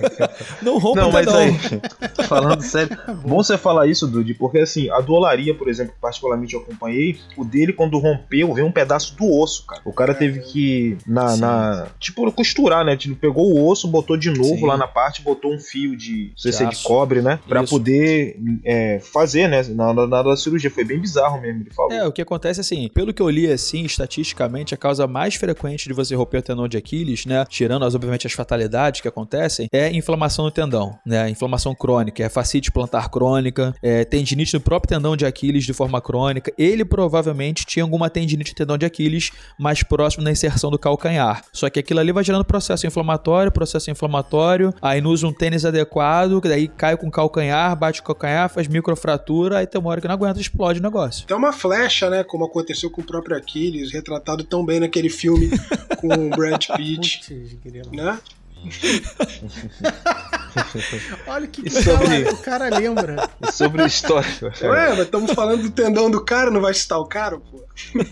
não rompa Não, o mas tendão. aí, falando sério, bom você falar isso, Dude, porque assim, a do Olaria, por exemplo, que particularmente eu acompanhei, o dele, quando rompeu, veio um pedaço do osso, cara. O cara teve que, na, Sim. na- tipo, costurar, né? Tipo, pegou o osso, botou de novo Sim. lá na parte, botou um fio de, não sei se é de cobre, né? Pra Isso. poder é, fazer, né? Na, na, na hora da cirurgia. Foi bem bizarro mesmo, ele falou. É, o que acontece assim, pelo que eu li assim, estatisticamente, a causa mais frequente de você romper o tendão de Aquiles, né, tirando as, obviamente as fatalidades que acontecem, é inflamação no tendão, né, inflamação crônica, é fascite plantar crônica, é tendinite no próprio tendão de Aquiles de forma crônica. Ele provavelmente tinha alguma tendinite no tendão de Aquiles mais próximo da inserção do calcanhar. Só que aquilo ali vai gerando processo inflamatório, processo inflamatório, aí não usa um tênis adequado, que daí cai com o calcanhar, bate o calcanhar, faz microfratura, aí tem uma hora que não aguenta, explode o negócio. Tem uma flecha, né? Como aconteceu com o próprio Aquiles, retratado tão bem naquele filme com o Brad Pitt, Putz, né? Olha que E que sobre- cara- o cara lembra. E sobre história. Ué, mas estamos falando do tendão do cara, não vai citar o cara, pô?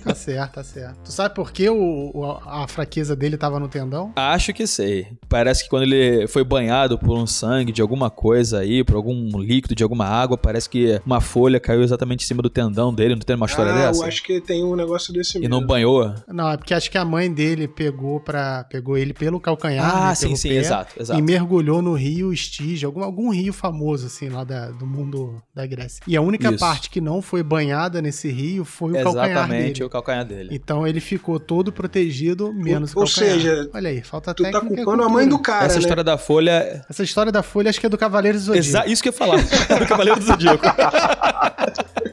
Tá certo, tá certo. Tu sabe por que o, o- a fraqueza dele tava no tendão? Acho que sei. Parece que quando ele foi banhado por um sangue de alguma coisa aí, por algum líquido de alguma água, parece que uma folha caiu exatamente em cima do tendão dele. Não tem uma história ah, eu dessa? acho que tem um negócio desse E mesmo. não banhou? Não, é porque acho que a mãe dele pegou para pegou ele pelo calcanhar, Ah, né, sim, sim, pé, exato, exato. E mergulhou no rio Estige, algum, algum rio famoso, assim, lá da- do mundo da Grécia. E a única Isso. parte que não foi banhada nesse rio foi o calcanhar Exatamente, dele. o calcanhar dele. Então ele ficou todo protegido, menos o ou calcanhar. seja, Olha aí, falta Tu tá técnica e culpando a cultura. mãe do cara, Essa né? história da folha. Essa história da folha acho que é do Cavaleiro do Zodíaco. Exa isso que eu ia falar. do Cavaleiro do Zodíaco.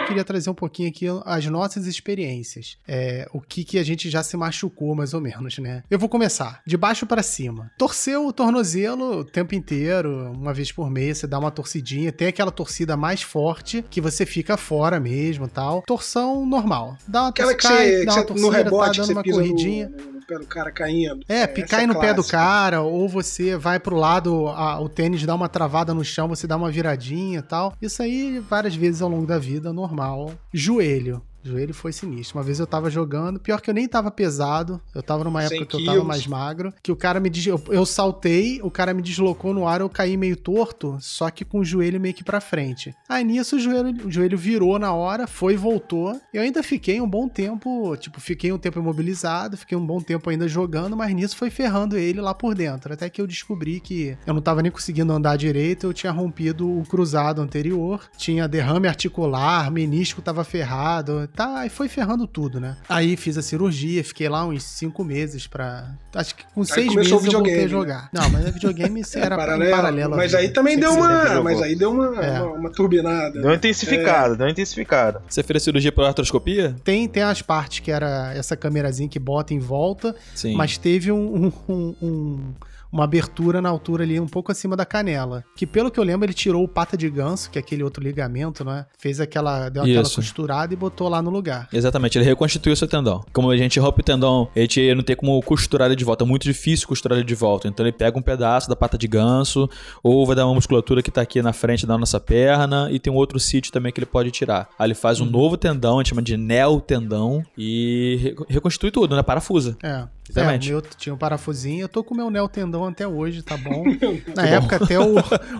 Eu queria trazer um pouquinho aqui as nossas experiências. É, o que, que a gente já se machucou, mais ou menos, né? Eu vou começar de baixo pra cima. Torceu o tornozelo o tempo inteiro, uma vez por mês, você dá uma torcidinha. Tem aquela torcida mais forte que você fica fora mesmo tal. Torção normal. Dá uma que cai, você, dá que uma torcida, no rebote tá que dando você uma corridinha. no, no pé do cara caindo. É, Essa picar é no pé do clássica. cara, ou você vai pro lado, a- o tênis dá uma travada no chão, você dá uma viradinha e tal. Isso aí várias vezes ao longo da vida, normal. Joelho. Joelho foi sinistro. Uma vez eu tava jogando, pior que eu nem tava pesado, eu tava numa 100 época que eu tava mais magro, que o cara me des... eu, eu saltei, o cara me deslocou no ar, eu caí meio torto, só que com o joelho meio que pra frente. Aí nisso o joelho, o joelho virou na hora, foi e voltou. Eu ainda fiquei um bom tempo, tipo, fiquei um tempo imobilizado, fiquei um bom tempo ainda jogando, mas nisso foi ferrando ele lá por dentro. Até que eu descobri que eu não tava nem conseguindo andar direito, eu tinha rompido o cruzado anterior, tinha derrame articular, menisco tava ferrado, Tá, aí foi ferrando tudo, né? Aí fiz a cirurgia, fiquei lá uns cinco meses pra. Acho que com seis meses o eu voltei a né? jogar. Não, mas a videogame É era paralelo, paralelo. mas aí também Você deu uma, mas aí deu uma, É. uma, uma turbinada. Deu uma intensificada, deu uma intensificada. Você fez a cirurgia por artroscopia? Tem, tem as partes que era essa câmerazinha que bota em volta, Sim. mas teve um, um- um- um- uma abertura na altura ali, um pouco acima da canela. Que pelo que eu lembro, ele tirou o pata de ganso, que é aquele outro ligamento, né? Fez aquela. Deu aquela Isso. costurada e botou lá no lugar. Exatamente, ele reconstituiu o seu tendão. Como a gente rompe o tendão, gente não tem como costurar ele de volta. É muito difícil costurar ele de volta. Então ele pega um pedaço da pata de ganso, ou vai dar uma musculatura que tá aqui na frente da nossa perna, e tem um outro sítio também que ele pode tirar. Aí ele faz um novo tendão, a gente chama de neotendão, e re- reconstitui tudo, né? Parafusa. É. Exatamente. É, o meu tinha um parafusinho, eu tô com o meu neotendão até hoje, tá bom? Na época até o,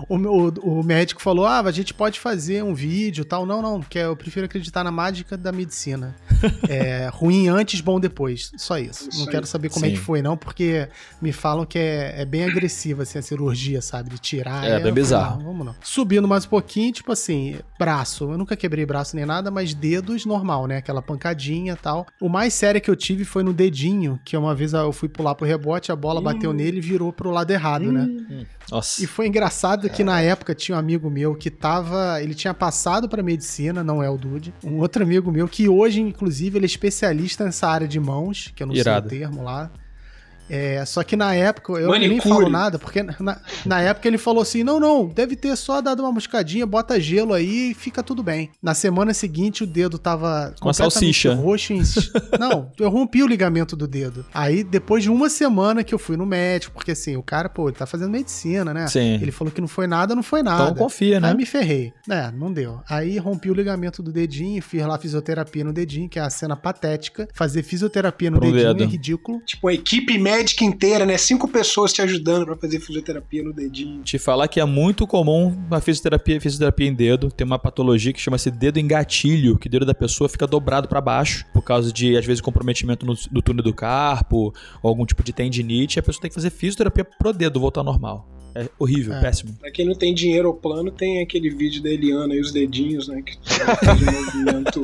o, meu- o médico falou, ah, a gente pode fazer um vídeo e tal. Não, não, porque eu prefiro acreditar na mágica da medicina. É, ruim antes, bom depois. Só isso. Isso não aí. quero saber como é Sim. que foi, não, porque me falam que é, é bem agressiva assim, a cirurgia, sabe? De tirar. É, bem eu falei, bizarro. Não, vamos não. Subindo mais um pouquinho, tipo assim, braço. Eu nunca quebrei braço nem nada, mas dedos normal, né? Aquela pancadinha e tal. O mais sério que eu tive foi no dedinho, que uma vez eu fui pular pro rebote, a bola bateu nele e virou pro lado errado, né? Nossa. E foi engraçado que na época tinha um amigo meu que tava. Ele tinha passado pra medicina, não é o Dude. Um outro amigo meu que hoje, inclusive, ele é especialista nessa área de mãos, que eu não Irado. sei o termo lá. É, só que na época, eu nem Manicure. falo nada, porque na, na época ele falou assim: não, não, deve ter só dado uma moscadinha, bota gelo aí e fica tudo bem. Na semana seguinte, o dedo tava Uma salsicha. roxo. Em... não, eu rompi o ligamento do dedo. Aí, depois de uma semana que eu fui no médico, porque assim, o cara, pô, ele tá fazendo medicina, né? Sim. Ele falou que não foi nada, não foi nada. Então confia, né? Aí me ferrei. É, não deu. Aí rompi o ligamento do dedinho, fiz lá fisioterapia no dedinho, que é a cena patética. Fazer fisioterapia no Pro dedinho dedo. é ridículo. Tipo, uma equipe médica inteira, né? Cinco pessoas te ajudando pra fazer fisioterapia no dedinho. Te falar que é muito comum a fisioterapia, fisioterapia em dedo. Tem uma patologia que chama-se dedo em gatilho, que o dedo da pessoa fica dobrado pra baixo, por causa de, às vezes, comprometimento no, do túnel do carpo, ou algum tipo de tendinite. A pessoa tem que fazer fisioterapia pro dedo voltar ao normal. É horrível, É. péssimo. Pra quem não tem dinheiro ou plano, tem aquele vídeo da Eliana e os dedinhos, né? Que faz um movimento.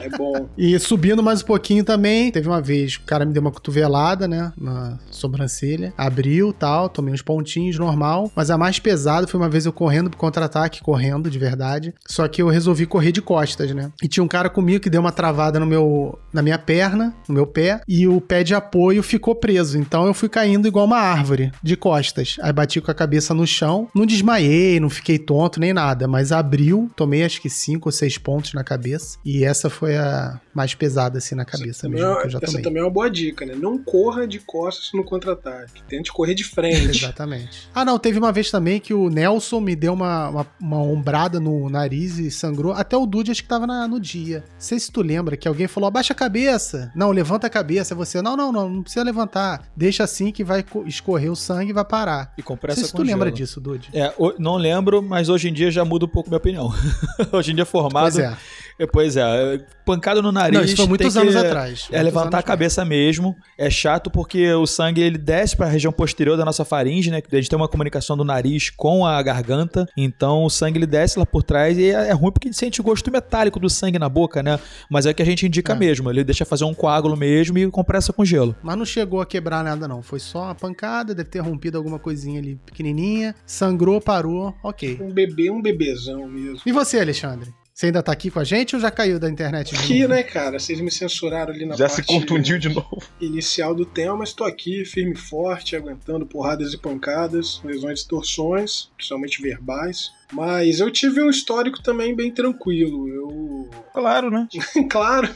É bom. E subindo mais um pouquinho também, teve uma vez, o cara me deu uma cotovelada, né, na sobrancelha, abriu tal, tomei uns pontinhos, normal, mas a mais pesada foi uma vez eu correndo pro contra-ataque, correndo de verdade, só que eu resolvi correr de costas, né, e tinha um cara comigo que deu uma travada no meu, na minha perna, no meu pé, e o pé de apoio ficou preso, então eu fui caindo igual uma árvore, de costas, aí bati com a cabeça no chão, não desmaiei, não fiquei tonto nem nada, mas abriu, tomei acho que cinco ou seis pontos na cabeça, e essa foi a mais pesada assim na cabeça Também mesmo, é- que eu já essa tomei. também é uma boa dica, né? Não corra de costas no contra-ataque. Tente correr de frente. Exatamente. Ah, não, teve uma vez também que o Nelson me deu uma, uma, uma ombrada no nariz e sangrou. Até o Dude acho que tava na- no dia. Não sei se tu lembra que alguém falou: abaixa a cabeça. Não, levanta a cabeça. Você, não, não, não, não precisa levantar. Deixa assim que vai co- escorrer o sangue e vai parar. E Não compressa sei se tu lembra disso, Dude. É, não lembro, mas hoje em dia já muda um pouco minha opinião. hoje em dia formado. Pois é. É, Pois é, pancada no nariz. Não, isso foi muitos anos atrás. É levantar a cabeça mesmo. É chato porque o sangue ele desce para a região posterior da nossa faringe, né? Que a gente tem uma comunicação do nariz com a garganta. Então o sangue ele desce lá por trás e é, é ruim porque a gente sente o gosto metálico do sangue na boca, né? Mas é o que a gente indica É. mesmo. Ele deixa fazer um coágulo mesmo e compressa com gelo. Mas não chegou a quebrar nada, não. Foi só uma pancada, deve ter rompido alguma coisinha ali pequenininha. Sangrou, parou, ok. Um bebê, um bebezão mesmo. E você, Alexandre? Você ainda tá aqui com a gente ou já caiu da internet? de Aqui, novo? né, cara? Vocês me censuraram ali na Já parte se contundiu de novo. inicial do tema, mas tô aqui, firme e forte, aguentando porradas e pancadas, lesões e torções, principalmente verbais. Mas eu tive um histórico também bem tranquilo. Eu. Claro, né? claro,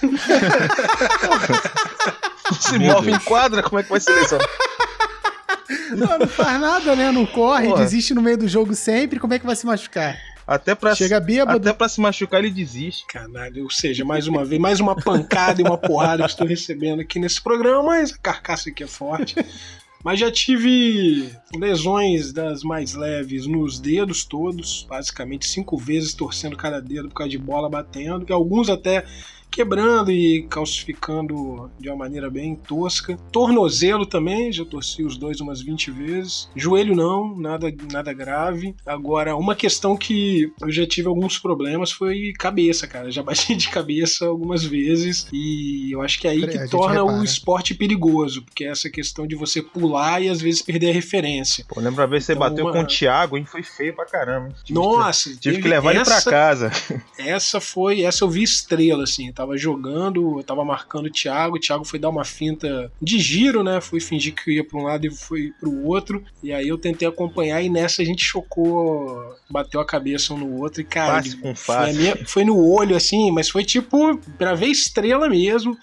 Se move em quadra, como é que vai ser lesão? Não, não faz nada, né? Não corre, Porra. desiste no meio do jogo sempre. Como é que vai se machucar? Até pra, Chega bêbado. até pra se machucar ele desiste. Caralho, ou seja, mais uma vez, mais uma pancada e uma porrada que estou recebendo aqui nesse programa, mas a carcaça aqui é forte. Mas já tive lesões das mais leves nos dedos todos, basicamente cinco vezes torcendo cada dedo por causa de bola batendo, que alguns até quebrando e calcificando de uma maneira bem tosca. Tornozelo também, já torci os dois umas 20 vezes. Joelho não, nada, nada grave. Agora, uma questão que eu já tive alguns problemas foi cabeça, cara. Já bati de cabeça algumas vezes e eu acho que é aí que torna o esporte perigoso, porque é essa questão de você pular e às vezes perder a referência. Pô, lembra a vez que você Então, bateu uma- com o Thiago, hein? Foi feio pra caramba. Tive Nossa, que, tive que levar ele pra essa- casa. Essa foi, essa eu vi estrela, assim. Eu tava jogando, eu tava marcando o Thiago, o Thiago foi dar uma finta de giro, né? Fui fingir que ia pra um lado e foi pro outro. E aí eu tentei acompanhar e nessa a gente chocou, bateu a cabeça um no outro e, cara, Face com foi, minha- foi no olho, assim, mas foi tipo, pra ver estrela mesmo.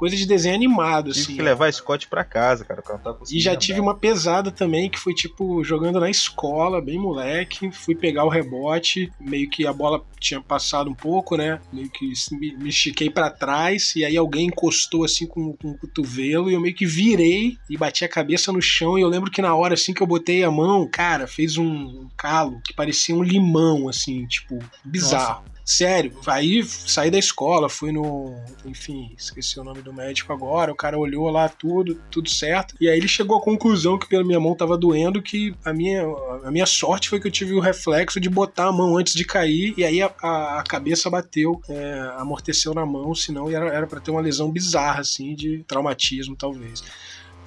Coisa de desenho animado, Tive assim. que levar Scott pra casa, cara. cara não tá E já andar. tive uma pesada também, que foi tipo jogando na escola, bem moleque. Fui pegar o rebote, meio que a bola tinha passado um pouco, né? Meio que me, me estiquei pra trás, e aí alguém encostou assim com, com o cotovelo, e eu meio que virei e bati a cabeça no chão. E eu lembro que na hora assim que eu botei a mão, cara, fez um calo que parecia um limão, assim, tipo, bizarro. Sério, aí saí da escola, fui no. Enfim, esqueci o nome do médico agora. O cara olhou lá tudo, tudo certo. E aí ele chegou à conclusão que pela minha mão tava doendo, que a minha, a minha sorte foi que eu tive o reflexo de botar a mão antes de cair. E aí a, a- a cabeça bateu, é, amorteceu na mão, senão era, pra ter uma lesão bizarra, assim, de traumatismo, talvez.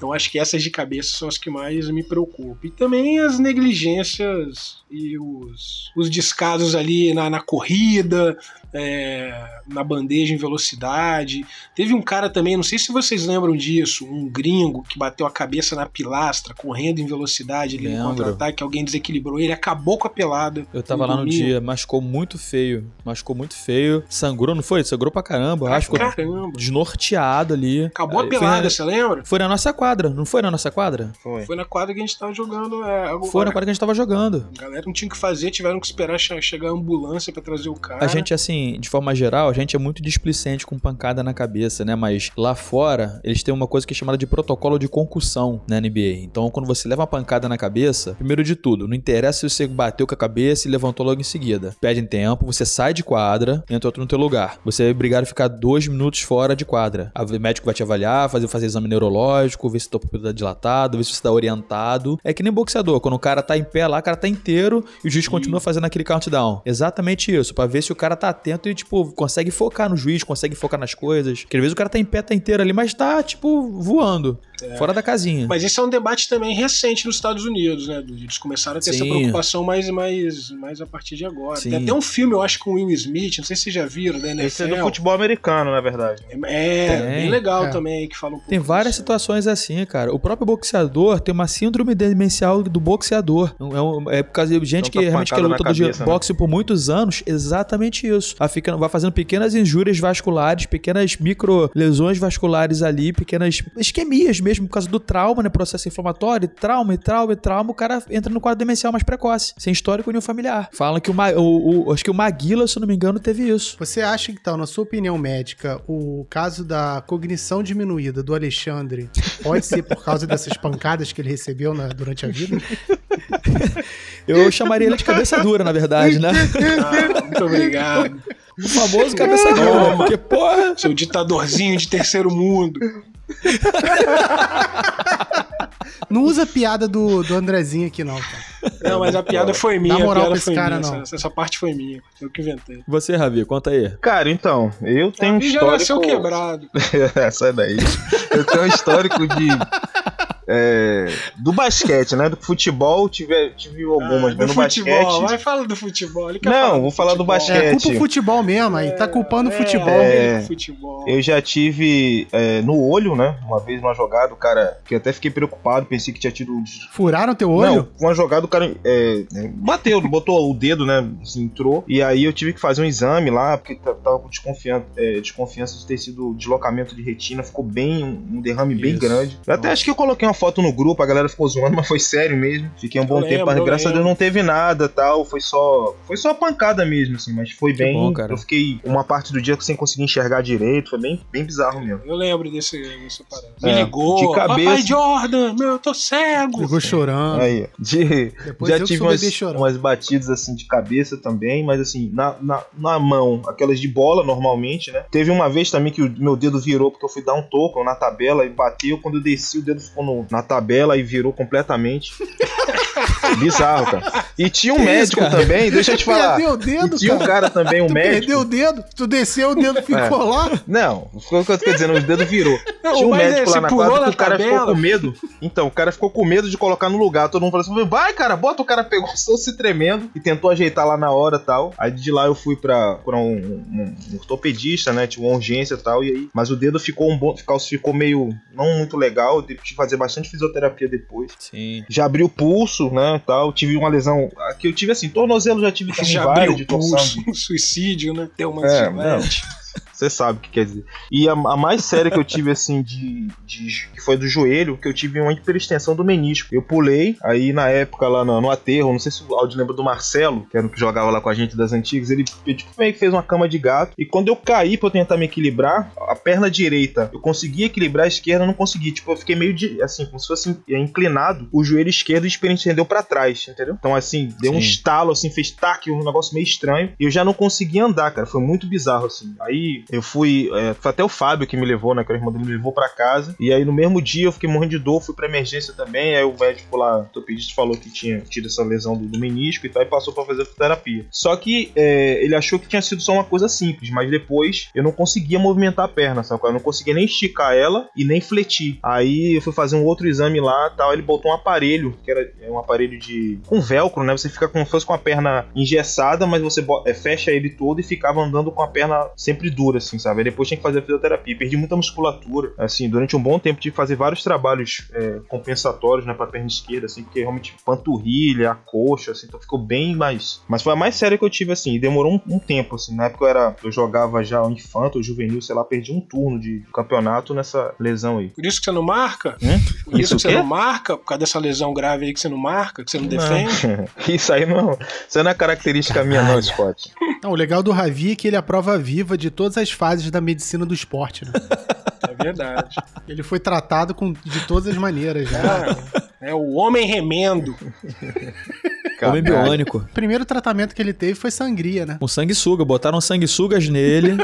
Então acho que essas de cabeça são as que mais me preocupam. E também as negligências e os, os descasos ali na, na corrida, é, na bandeja em velocidade. Teve um cara também, não sei se vocês lembram disso, um gringo que bateu a cabeça na pilastra, correndo em velocidade ali no Lembro. contra-ataque, alguém desequilibrou ele, acabou com a pelada. Eu tava lá no domingo. dia, machucou muito feio. Machucou muito feio. Sangrou, não foi? Sangrou pra caramba. Acho que Caramba. desnorteado ali. Acabou a Aí pelada, na- você lembra? Foi na nossa quadra, não foi na nossa quadra? Foi. Foi na quadra que a gente tava jogando. É, agora. Foi na quadra que a gente tava jogando. A galera não tinha o que fazer, tiveram que esperar che- chegar a ambulância pra trazer o cara. A gente, assim, de forma geral, a gente é muito displicente com pancada na cabeça, né? Mas lá fora, eles têm uma coisa que é chamada de protocolo de concussão na NBA. Então, quando você leva uma pancada na cabeça, primeiro de tudo, não interessa se você bateu com a cabeça e levantou logo em seguida. Pedem tempo, você sai de quadra, entra outro no teu lugar. Você é obrigado a ficar dois minutos fora de quadra. O médico vai te avaliar, fazer, fazer exame neurológico, ver se tua pupila tá dilatada, ver se você tá orientado. É que nem boxeador, quando o cara tá em pé lá, o cara tá inteiro e o juiz continua fazendo aquele countdown. Exatamente isso, pra ver se o cara tá atento e, tipo, consegue focar no juiz, consegue focar nas coisas. Porque às vezes o cara tá em pé, tá inteiro ali, mas tá, tipo, voando. Fora da casinha. Mas esse é um debate também recente nos Estados Unidos, né? Eles começaram a ter essa Sim. preocupação mais, mais, mais a partir de agora. Sim. Tem até um filme, eu acho, com o Will Smith, não sei se vocês já viram, da NFL. Esse é do futebol americano, na verdade. É, Tem. bem legal É. também, que fala um pouco Tem várias disso. situações assim, cara. O próprio boxeador tem uma síndrome demencial do boxeador. É, um- é por causa de gente Então que tá realmente que pancada na luta de cabeça, né? boxe por muitos anos. Exatamente isso. Vai, ficando, vai fazendo pequenas injúrias vasculares, pequenas micro lesões vasculares ali, pequenas isquemias mesmo por causa do trauma, né? Processo inflamatório, trauma e trauma e trauma. O cara entra no quadro demencial mais precoce, sem histórico nenhum familiar. Falam que o, Ma- o, o- acho que o Maguila, se eu não me engano, teve isso. Você acha, então, na sua opinião médica, o caso da cognição diminuída do Alexandre pode ser por causa dessas pancadas que ele recebeu na- durante a vida? Eu chamaria ele de cabeça dura, na verdade, né? Ah, muito obrigado. O famoso cabeça dura. Porque, porra. Seu ditadorzinho de terceiro mundo. Não usa a piada do, do Andrezinho aqui, não, cara. Não, mas a piada foi minha. Dá moral a piada foi cara, minha. não. Essa, essa parte foi minha. Eu que inventei. Você, Ravi, conta aí. Cara, então, eu tenho um Davi já nasceu histórico... quebrado. Sai daí. Eu tenho um histórico de... é, do basquete, né? Do futebol, tive, tive algumas, Ah, mas do no futebol. basquete... Vai, fala do futebol. Ele quer Não, vou falar do basquete. É culpa o futebol mesmo, aí tá culpando o futebol. É. futebol. Eu já tive é, no olho, né? Uma vez uma jogada, o cara. Que eu até fiquei preocupado, pensei que tinha tido. Furaram teu olho? Não, uma jogada, o cara é, é, bateu, botou o dedo, né? assim, entrou. E aí eu tive que fazer um exame lá, porque tava com desconfiança, desconfiança de ter sido deslocamento de retina. Ficou bem, um derrame bem Isso. grande. Eu até acho que eu coloquei uma uma foto no grupo, a galera ficou zoando, mas foi sério mesmo. Fiquei um bom Eu tempo, lembro, mas graças a Deus não teve nada tal. Foi só. Foi só pancada mesmo, assim, mas foi bem. bom, cara. eu fiquei uma parte do dia sem conseguir enxergar direito. Foi bem, bem bizarro mesmo. Eu lembro desse, desse parada. É, Me ligou. de cabeça. Papai Jordan, meu, eu tô cego. Ficou chorando. Aí, de, Depois já eu que tive umas, umas batidas assim de cabeça também, mas assim, na, na, na mão, aquelas de bola normalmente, né? Teve uma vez também que o meu dedo virou porque eu fui dar um toco na tabela e bateu. Quando eu desci, o dedo ficou no- na tabela e virou completamente. Bizarro, cara. E tinha um Que isso, médico cara? também, deixa eu te falar. Perdeu o dedo, E tinha um cara. cara também, um tu médico. perdeu o dedo, tu desceu, o dedo ficou lá. Não, foi o que eu tô dizendo, o dedo virou. Não, Tinha um é, médico você lá na quadra na que o cara tabela? ficou com medo. Então, o cara ficou com medo de colocar no lugar. Todo mundo falou assim: vai, cara, bota. O cara pegou, só se tremendo e tentou ajeitar lá na hora e tal. Aí de lá eu fui pra, pra um, um- um ortopedista, né? Tinha uma urgência e tal. E aí, mas o dedo ficou um bom. Ficou meio não muito legal. Eu tive que fazer bastante fisioterapia depois. Sim. Já abri o pulso, né? Tal. Tive uma lesão. Aqui eu tive assim, tornozelo já tive também Já várias de torção pulso, de- suicídio, né? Deu uma É. Você sabe o que quer dizer. E a, a mais séria que eu tive, assim, de, de- que foi do joelho, que eu tive uma hiperextensão do menisco. Eu pulei, aí na época lá no, no aterro, não sei se o Aldo lembra do Marcelo, que era o que jogava lá com a gente das antigas, ele tipo, meio que fez uma cama de gato. E quando eu caí pra eu tentar me equilibrar, a perna direita eu consegui equilibrar, a esquerda eu não consegui. Tipo, eu fiquei meio de, assim, como se fosse é, inclinado, o joelho esquerdo estendeu pra trás, entendeu? Então, assim, deu um Sim. estalo, assim, fez taque, um negócio meio estranho. E eu já não conseguia andar, cara. Foi muito bizarro, assim. Aí eu fui. é, foi até o Fábio que me levou, né? Que o irmão dele me levou pra casa. E aí no mesmo dia eu fiquei morrendo de dor, fui pra emergência também. Aí o médico lá, o ortopedista, falou que tinha tido essa lesão do, do menisco e tal, e passou pra fazer fisioterapia. Só que é, ele achou que tinha sido só uma coisa simples, mas depois eu não conseguia movimentar a perna, sabe? Eu não conseguia nem esticar ela e nem fletir. Aí eu fui fazer um outro exame lá tal. Ele botou um aparelho, que era é um aparelho de. com velcro, né? Você fica como se fosse com a perna engessada, mas você é, fecha ele todo e ficava andando com a perna sempre dura, assim, sabe? Aí depois tinha que fazer a fisioterapia. Perdi muita musculatura. Assim, durante um bom tempo tive que fazer vários trabalhos é, compensatórios, né, pra perna esquerda, assim, porque realmente panturrilha, a coxa, assim, então ficou bem mais. Mas foi a mais séria que eu tive, assim, e demorou um, um tempo, assim. Na época eu era. Eu jogava já o infanto, o juvenil, sei lá, perdi um turno de, de campeonato nessa lesão aí. Por isso que você não marca? Hum? Por isso, Isso que você não marca? Por causa dessa lesão grave aí que você não marca, que você não defende? Isso aí não. Isso aí não é característica minha, não, Scott. Não, o legal do Ravi é que ele é a prova viva de todas as fases da medicina do esporte, né? É verdade. Ele foi tratado com, de todas as maneiras, né? É, é o homem remendo. Homem biônico. O primeiro tratamento que ele teve foi sangria, né? Com sanguessuga. Botaram sanguessugas nele.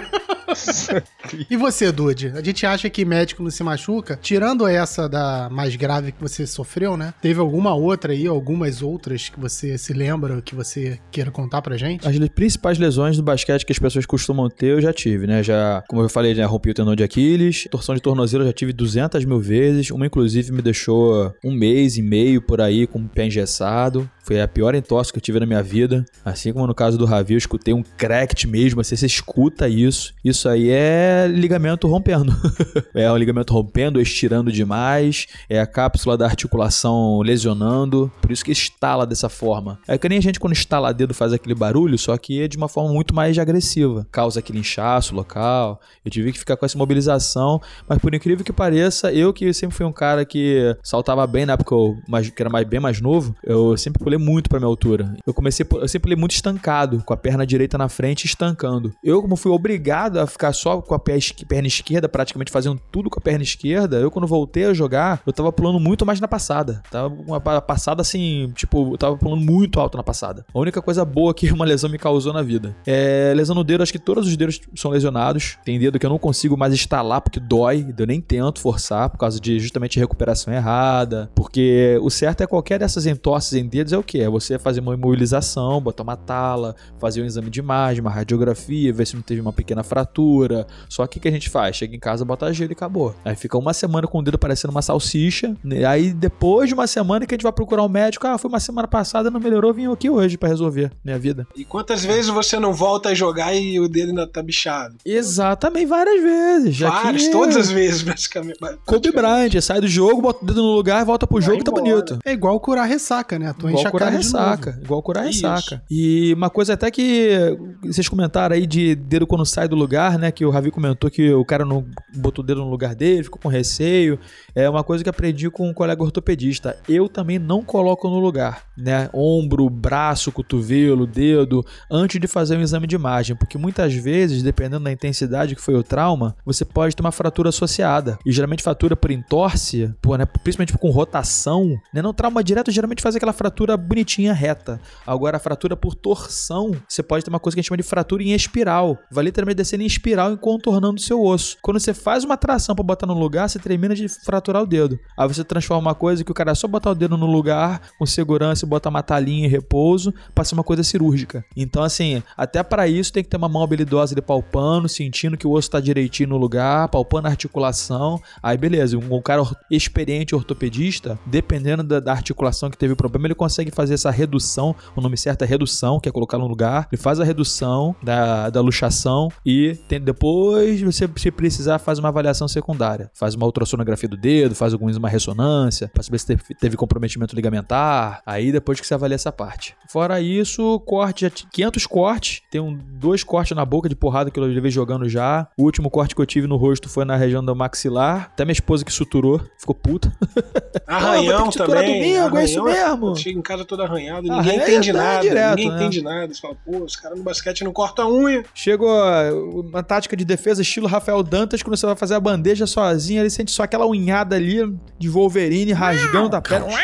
E você, Dude? A gente acha que médico não se machuca? Tirando essa da mais grave que você sofreu, né? Teve alguma outra aí, algumas outras que você se lembra, que você queira contar pra gente? As principais lesões do basquete que as pessoas costumam ter, eu já tive, né? Já, como eu falei, rompi o tendão de Aquiles, torção de tornozelo eu já tive 200 mil vezes. Uma, inclusive, me deixou um mês e meio por aí com o pé engessado. Foi a pior entorse que eu tive na minha vida. Assim como no caso do Ravi, eu escutei um cracked mesmo. Assim, você escuta isso. Isso aí é ligamento rompendo. é o ligamento rompendo, estirando demais. É a cápsula da articulação lesionando. Por isso que estala dessa forma. É que nem a gente quando estala dedo faz aquele barulho, só que é de uma forma muito mais agressiva. Causa aquele inchaço local. Eu tive que ficar com essa imobilização. Mas por incrível que pareça, eu que sempre fui um cara que saltava bem na época eu, que era mais, bem mais novo, eu sempre pulei muito pra minha altura. Eu comecei, eu sempre pulei muito estancado, com a perna direita na frente estancando. Eu, como fui obrigado a ficar só com a perna esquerda, praticamente fazendo tudo com a perna esquerda, eu quando voltei a jogar, eu tava pulando muito mais na passada. Tava uma pa- passada assim, tipo, eu tava pulando muito alto na passada. A única coisa boa que uma lesão me causou na vida. É lesão no dedo, acho que todos os dedos são lesionados. Tem dedo que eu não consigo mais instalar porque dói, eu nem tento forçar por causa de justamente recuperação errada. Porque o certo é qualquer dessas entorses em dedos é o que? É você fazer uma imobilização, botar uma tala, fazer um exame de imagem, uma radiografia, ver se não teve uma pequena fratura. Só que o que a gente faz? Chega em casa, bota gelo e acabou. Aí fica uma semana com o dedo parecendo uma salsicha. né? Aí depois de uma semana que a gente vai procurar um médico, ah, foi uma semana passada, não melhorou, vim aqui hoje pra resolver minha vida. E quantas vezes você não volta a jogar e o dedo ainda tá bichado? Exatamente, várias vezes. Já Várias, que- todas as vezes, basicamente. Kobe Bryant, sai do jogo, bota o dedo no lugar, volta pro jogo e tá embora. bonito. É igual curar ressaca, né? A tua Igual a curar ressaca. Igual curar ressaca. E uma coisa até que vocês comentaram aí de dedo quando sai do lugar, né? Que o Ravi comentou que o cara não botou o dedo no lugar dele, ficou com receio. É uma coisa que aprendi com um colega ortopedista. Eu também não coloco no lugar, né? Ombro, braço, cotovelo, dedo, antes de fazer um exame de imagem. Porque muitas vezes, dependendo da intensidade que foi o trauma, você pode ter uma fratura associada. E geralmente fratura por entorse, por, né, principalmente com rotação, né? Não trauma direto, geralmente faz aquela fratura bonitinha, reta. Agora, a fratura por torção, você pode ter uma coisa que a gente chama de fratura em espiral. Vai literalmente descendo em espiral e contornando o seu osso. Quando você faz uma tração pra botar no lugar, você termina de fraturar o dedo. Aí você transforma uma coisa que o cara é só botar o dedo no lugar, com segurança botar uma talinha em repouso, pra ser uma coisa cirúrgica. Então, assim, até pra isso tem que ter uma mão habilidosa de palpando, sentindo que o osso tá direitinho no lugar, palpando a articulação. Aí, beleza, um, um cara experiente ortopedista, dependendo da, da articulação que teve o problema, ele consegue fazer essa redução. O nome certo é redução, que é colocar no lugar. Ele faz a redução da, da luxação e tem- depois você, se precisar, faz uma avaliação secundária. Faz uma ultrassonografia do dedo, faz alguns uma ressonância, pra saber se teve, teve comprometimento ligamentar. Aí depois que você avalia essa parte. Fora isso, corte, já t- 500 cortes. Tem um, dois cortes na boca de porrada que eu levei jogando já. O último corte que eu tive no rosto foi na região do maxilar. Até minha esposa que suturou, ficou puta. Arranhão suturar também. domingo, é isso arranhão mesmo? Casa todo arranhado, ninguém Arranha entende é nada. direto, ninguém né? entende nada. Você fala, pô, os caras no basquete não cortam a unha. Chegou ó, uma tática de defesa estilo Rafael Dantas, quando você vai fazer a bandeja sozinho, ele sente só aquela unhada ali de Wolverine rasgando a perna.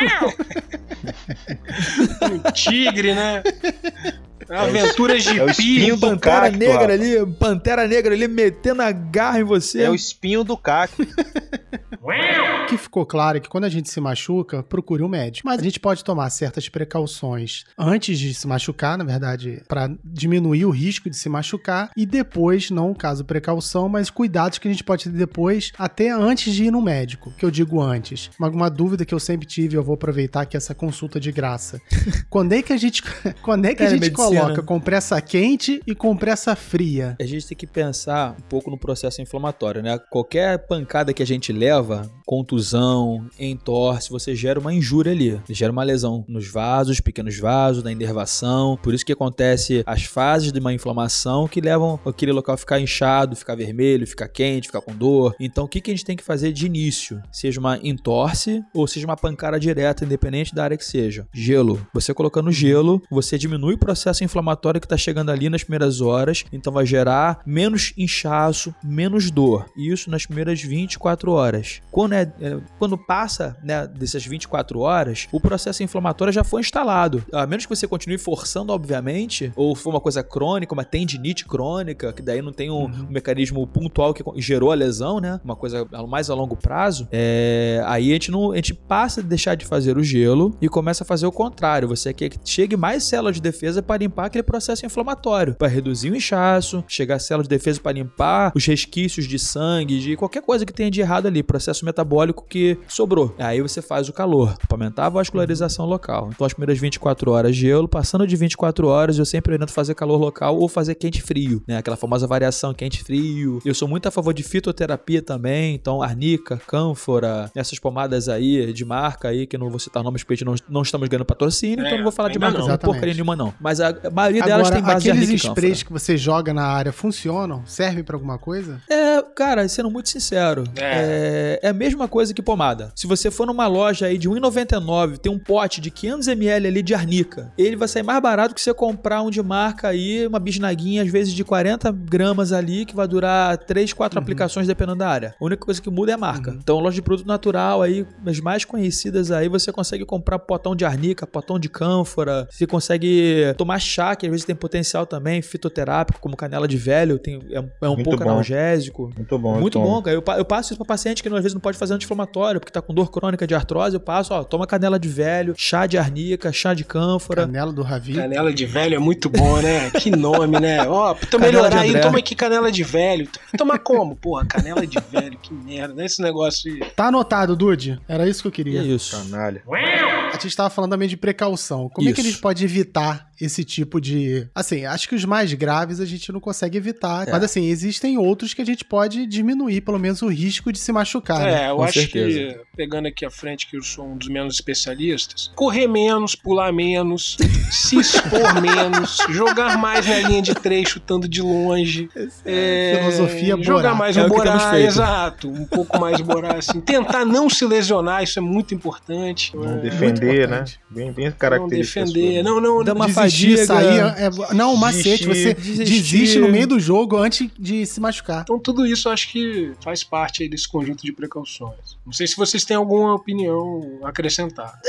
Um tigre, né? Aventuras de é o pi. espinho do Pantera cacto, negra rapaz. ali, Pantera negra ali metendo a garra em você. É o espinho do cacto. O que ficou claro é que quando a gente se machuca, procure um médico. Mas a gente pode tomar certas precauções antes de se machucar, na verdade, para diminuir o risco de se machucar e depois, não caso precaução, mas cuidados que a gente pode ter depois, até antes de ir no médico. Que eu digo antes. Uma, uma dúvida que eu sempre tive, eu vou aproveitar aqui essa consulta de graça. Quando é que a gente, quando é que a gente Telemedicina. Coloca compressa quente e compressa fria? A gente tem que pensar um pouco no processo inflamatório, né? Qualquer pancada que a gente leva, contusão, entorse, você gera uma injúria ali. Gera uma lesão nos vasos, pequenos vasos, na inervação. Por isso que acontece as fases de uma inflamação que levam aquele local a ficar inchado, ficar vermelho, ficar quente, ficar com dor. Então, o que, que a gente tem que fazer de início? Seja uma entorse ou seja uma pancada direta, independente da área que seja. Gelo. Você colocando gelo, você diminui o processo inflamatório que está chegando ali nas primeiras horas, então vai gerar menos inchaço, menos dor. E isso nas primeiras 24 horas. Quando, é, é, quando passa né, dessas 24 horas, o processo inflamatório já foi instalado. A menos que você continue forçando, obviamente, ou for uma coisa crônica, uma tendinite crônica, que daí não tem um, um mecanismo pontual que gerou a lesão, né? Uma coisa mais a longo prazo. É, aí a gente, não, a gente passa a deixar de fazer o gelo e começa a fazer o contrário. Você quer que chegue mais células de defesa para limpar aquele processo inflamatório, para reduzir o inchaço, chegar células de defesa para limpar os resquícios de sangue, de qualquer coisa que tenha de errado ali, processo metabólico que sobrou. Aí você faz o calor, para aumentar a vascularização local. Então as primeiras 24 horas gelo, passando de 24 horas eu sempre oriento fazer calor local ou fazer quente frio, né? Aquela famosa variação quente frio. Eu sou muito a favor de fitoterapia também, então arnica, cânfora, essas pomadas aí de marca aí que eu não vou citar nomes porque a gente não, não estamos ganhando patrocínio, É, então não vou falar de marca, não. porcaria nenhuma não. Mas a a maioria delas Agora, tem base de aqueles e cânfora. sprays que você joga na área funcionam? Servem pra alguma coisa? É, cara, sendo muito sincero, É. é. é a mesma coisa que pomada. Se você for numa loja aí de R$1,99, tem um pote de 500ml ali de arnica, ele vai sair mais barato que você comprar um de marca aí, uma bisnaguinha, às vezes de 40 gramas ali, que vai durar 3, 4 aplicações dependendo da área. A única coisa que muda é a marca. Então, loja de produto natural aí, as mais conhecidas aí, você consegue comprar potão de arnica, potão de cânfora, você consegue tomar chá, que às vezes tem potencial também, fitoterápico, como canela de velho, tem, é, um- é um pouco bom. analgésico. Muito bom. Muito bom, cara. Eu, eu passo isso pra paciente que às vezes não pode fazer anti-inflamatório, porque tá com dor crônica de artrose. Eu passo, ó, toma canela de velho, chá de arnica, chá de cânfora. Canela do Ravi. Canela de velho é muito bom, né? Que nome, né? Ó, pra melhorar aí, toma aqui canela de velho. Tomar como? Porra, canela de velho, que merda. Não é esse negócio aí. Tá anotado, Dude? Era isso que eu queria. é isso. Canalha. A gente tava falando também de precaução. Como é que a Isso. gente pode evitar esse tipo de. Assim, acho que os mais graves a gente não consegue evitar. É. Mas assim, existem outros que a gente pode diminuir, pelo menos, o risco de se machucar. né? É, eu Com acho certeza. que, pegando aqui à frente, que eu sou um dos menos especialistas, correr menos, pular menos, se expor menos, jogar mais na linha de três, chutando de longe. É, Filosofia Jogar Borá. mais É um Borá, exato. Um pouco mais Borá, assim. Tentar não se lesionar, isso é muito importante. Não É, defender, né? importante. Bem, bem não característica. defender. Não, não, Dá uma Desistir, sair. É, não, o macete, você Desistir. desiste no meio do jogo antes de se machucar. Então tudo isso eu acho que faz parte aí desse conjunto de precauções. Não sei se vocês têm alguma opinião a acrescentar.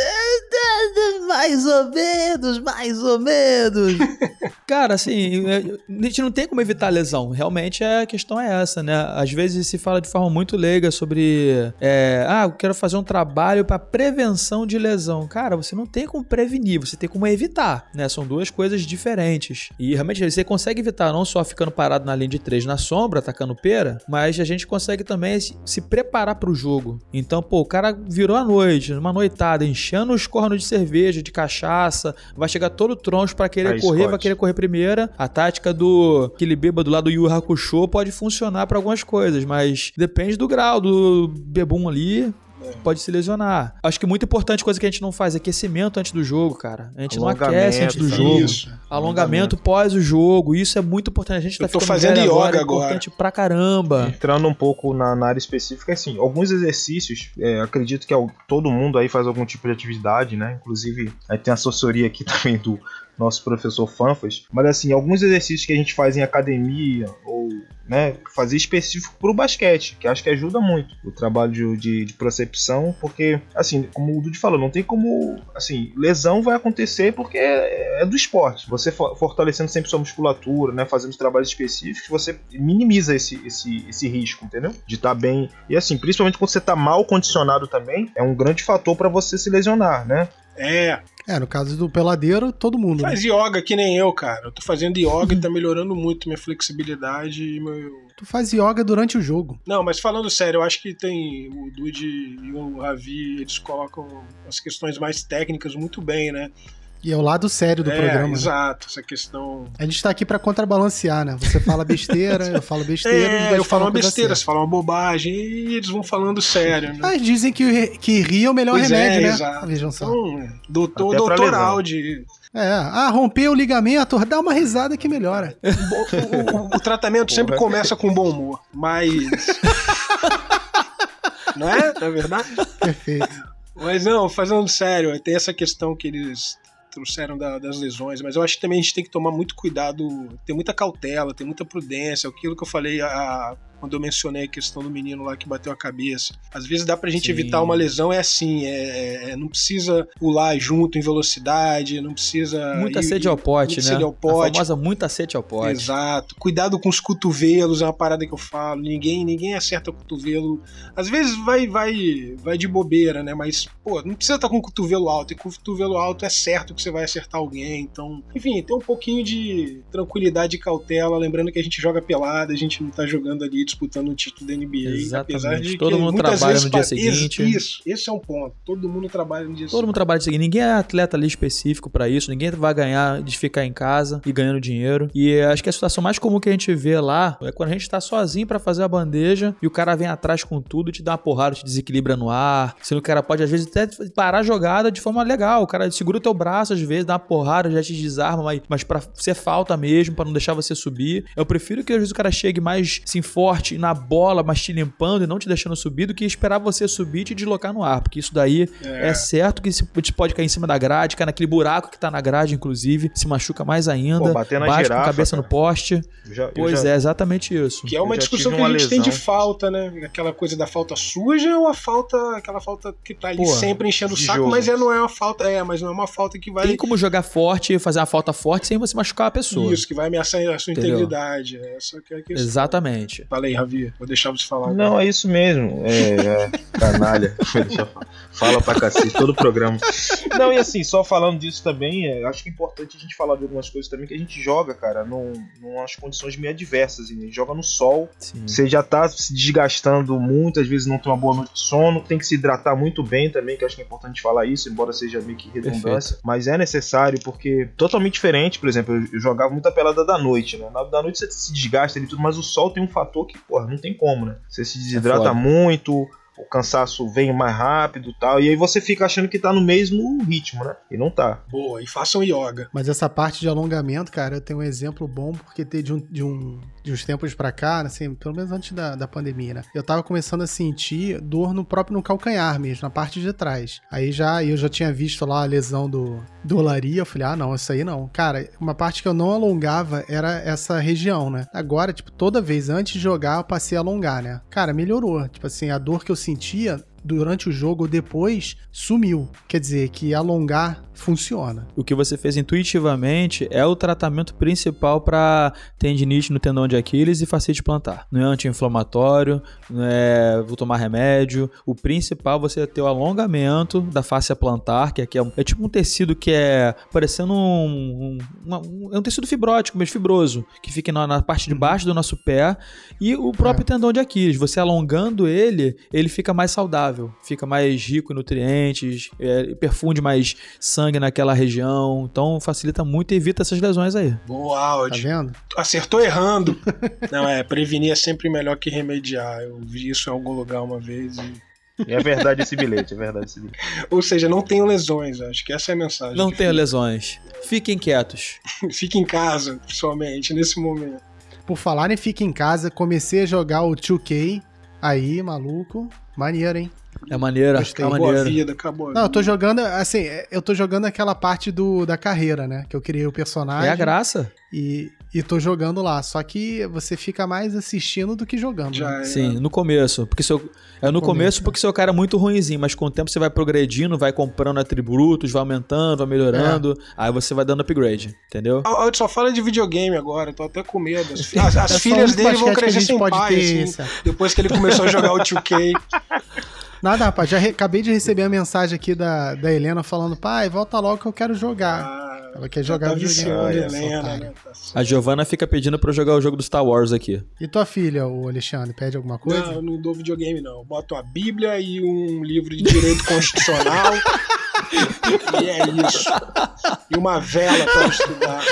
Mais ou menos, mais ou menos. Cara, assim, é, a gente não tem como evitar a lesão. Realmente a questão é essa, né? Às vezes se fala de forma muito leiga sobre. é, ah, eu quero fazer um trabalho para prevenção de lesão. Cara, você não tem como prevenir, você tem como evitar, né? São duas coisas diferentes. E realmente você consegue evitar não só ficando parado na linha de três na sombra, atacando pera, mas a gente consegue também se, se preparar para o jogo. Então, pô, o cara virou a noite, numa noitada, enchendo os cornos de cerveja, de cachaça, vai chegar todo troncho para querer Aí, correr, Scott. vai querer correr primeira. A tática do aquele bêbado lá do Yu Hakusho pode funcionar para algumas coisas, mas depende do grau do bebum ali. Pode se lesionar. Acho que muito importante, coisa que a gente não faz, é aquecimento antes do jogo, cara. A gente não aquece antes do jogo. Isso. Alongamento pós o jogo. Isso é muito importante. A gente tá Eu tô fazendo yoga é agora. importante pra caramba. Entrando um pouco na, na área específica, assim, alguns exercícios, é, acredito que al- todo mundo aí faz algum tipo de atividade, né? Inclusive, aí tem a assessoria aqui também do nosso professor Fanfas. Mas assim, alguns exercícios que a gente faz em academia ou né, fazer específico pro basquete, que acho que ajuda muito o trabalho de, de, de percepção, porque, assim, como o Dudu falou, não tem como, assim, lesão vai acontecer porque é, é do esporte. Você fo- fortalecendo sempre sua musculatura, né, fazendo os trabalhos específicos, você minimiza esse, esse, esse risco, entendeu? De estar bem. E assim, principalmente quando você tá mal condicionado também, é um grande fator para você se lesionar, né? É, É, no caso do peladeiro, todo mundo. né? faz yoga que nem eu, cara. Eu tô fazendo yoga e tá melhorando muito minha flexibilidade e meu. Tu faz yoga durante o jogo. Não, mas falando sério, eu acho que tem o Dude e o Ravi, eles colocam as questões mais técnicas muito bem, né? E é o lado sério do é, programa. né? exato, essa questão. A gente tá aqui pra contrabalancear, né? Você fala besteira, eu falo besteira. É, eu falo uma besteira, certa. você fala uma bobagem e eles vão falando sério, né? Mas dizem que, o que rir é o melhor Pois remédio, é, né? exato. Vejam só. Então, é, doutor, Até doutor. Audi. É, ah, rompeu o ligamento, dá uma risada que melhora. O, o- o tratamento sempre Porra. começa com bom humor, mas. Não é? Na verdade? Perfeito. Mas não, fazendo sério, tem essa questão que eles trouxeram da- das lesões, mas eu acho que também a gente tem que tomar muito cuidado, ter muita cautela, ter muita prudência, aquilo que eu falei a- quando eu mencionei a questão do menino lá que bateu a cabeça. Às vezes dá pra gente Sim. evitar uma lesão, é assim, é, é- não precisa pular junto em velocidade, não precisa... Muita ir- sede ao pote, muita né? sede ao pote. A famosa muita sede ao pote. Exato. Cuidado com os cotovelos, é uma parada que eu falo. Ninguém, ninguém acerta cotovelo. Às vezes vai, vai, vai de bobeira, né? Mas, pô, não precisa estar com o cotovelo alto. E com o cotovelo alto é certo que você vai acertar alguém. Então, enfim, tem um pouquinho de tranquilidade e cautela. Lembrando que a gente joga pelada, a gente não tá jogando ali disputando o título da NBA. Exatamente. Apesar de Todo mundo trabalha no dia seguinte. Isso, esse é um ponto. Todo mundo trabalha no dia Todo mundo trabalha isso aqui. Ninguém é atleta ali específico pra isso. Ninguém vai ganhar de ficar em casa e ganhando dinheiro. E acho que a situação mais comum que a gente vê lá é quando a gente tá sozinho pra fazer a bandeja e o cara vem atrás com tudo, te dá uma porrada, te desequilibra no ar. Sendo que o cara pode, às vezes, até parar a jogada de forma legal. O cara segura o teu braço, às vezes, dá uma porrada, já te desarma, mas, mas pra ser falta mesmo, pra não deixar você subir. Eu prefiro que às vezes o cara chegue mais assim, forte na bola, mas te limpando e não te deixando subir, do que esperar você subir e te deslocar no ar. Porque isso daí é, certo que você pode cair em cima da grade, cair naquele buraco que tá na grade, inclusive, se machuca mais ainda. Pô, bater na bate girafa, com a cabeça cara. no poste. Já- Pois já- é, exatamente isso. Que é uma discussão que a gente tem de lesão. falta, né? Aquela coisa da falta suja ou a falta, aquela falta que tá ali Pô, sempre enchendo o saco, jogo. mas é, não é uma falta, é, mas não é uma falta que vai Tem como jogar forte, fazer uma falta forte sem você machucar a pessoa. isso, que vai ameaçar a sua Entendeu? integridade. Essa que é a questão. Exatamente. Pra Fala aí, Ravi. Vou deixar você falar. Não, é isso mesmo. É, é canalha. Fala pra cacete, todo o programa. Não, e assim, só falando disso também, é, acho que é importante a gente falar de algumas coisas também que a gente joga, cara, num, num umas condições meio adversas. Assim, a gente joga no sol, Sim. você já tá se desgastando muito, às vezes não tem uma boa noite de sono, tem que se hidratar muito bem também, que acho que é importante falar isso, embora seja meio que redundância. Mas é necessário, porque totalmente diferente, por exemplo, eu, eu jogava muita pelada da noite, né? Na da noite você se desgasta e tudo, mas o sol tem um fator que, porra, não tem como, né? Você se desidrata foda. muito. O cansaço vem mais rápido e tal. E aí você fica achando que tá no mesmo ritmo, né? E não tá. Boa, e façam yoga. Mas essa parte de alongamento, cara, eu tenho um exemplo bom, porque tem de, um, de, um, de uns tempos pra cá, assim, pelo menos antes da, da pandemia, né? Eu tava começando a sentir dor no próprio no calcanhar mesmo, na parte de trás. Aí já eu já tinha visto lá a lesão do, do Olaria, eu falei, ah, não, isso aí não. Cara, uma parte que eu não alongava era essa região, né? Agora, tipo, toda vez antes de jogar, eu passei a alongar, né? Cara, melhorou. Tipo assim, a dor que eu sentia durante o jogo ou depois sumiu. Quer dizer, que alongar funciona. O que você fez intuitivamente é o tratamento principal para tendinite no tendão de Aquiles e fascite plantar. Não é anti-inflamatório, não é vou tomar remédio. O principal é você ter o alongamento da face plantar, que aqui é, é tipo um tecido que é parecendo um, um- um- é um tecido fibrótico, mas fibroso, que fica na, na parte de baixo do nosso pé e o próprio tendão de Aquiles. Você alongando ele, ele fica mais saudável, fica mais rico em nutrientes, é, perfunde mais sangue naquela região. Então facilita muito e evita essas lesões aí. Boa, Tá áudio. vendo? Acertou errando. Não, é, prevenir é sempre melhor que remediar. Eu vi isso em algum lugar uma vez. e- é verdade esse bilhete, é verdade esse bilhete. Ou seja, não tenham lesões. Acho que essa é a mensagem. Não fica. lesões. Fiquem quietos. Fique em casa, somente, nesse momento. Por falar em Fica em Casa, comecei a jogar o 2K. Aí, maluco. Maneiro, hein? É maneira, Gostei. é Acabou a maneira. vida, acabou a Não, eu tô jogando, assim, eu tô jogando aquela parte do, da carreira, né? Que eu criei o personagem. É a graça. E, e tô jogando lá. Só que você fica mais assistindo do que jogando. né? Já é. Sim, no começo. Porque seu, é no começo, começo né? porque seu cara é muito ruinzinho, mas com o tempo você vai progredindo, vai comprando atributos, vai aumentando, vai melhorando. É. Aí você vai dando upgrade, entendeu? A- a- Só fala de videogame agora, tô até com medo. As, fi- as- as É filhas dele vão basquete que a crescer gente sem pode pai, ter assim, depois que ele começou a jogar o 2K. Nada, rapaz. Já re- acabei de receber a mensagem aqui da, da Helena falando: pai, volta logo que eu quero jogar. Ah, Ela quer jogar tá videogame. Helena, né? Tá. A Giovanna fica pedindo pra eu jogar o jogo do Star Wars aqui. E tua filha, o Alexandre, pede alguma coisa? Não, eu não dou videogame, não. Eu boto a Bíblia e um livro de direito constitucional. e é isso. E uma vela pra estudar.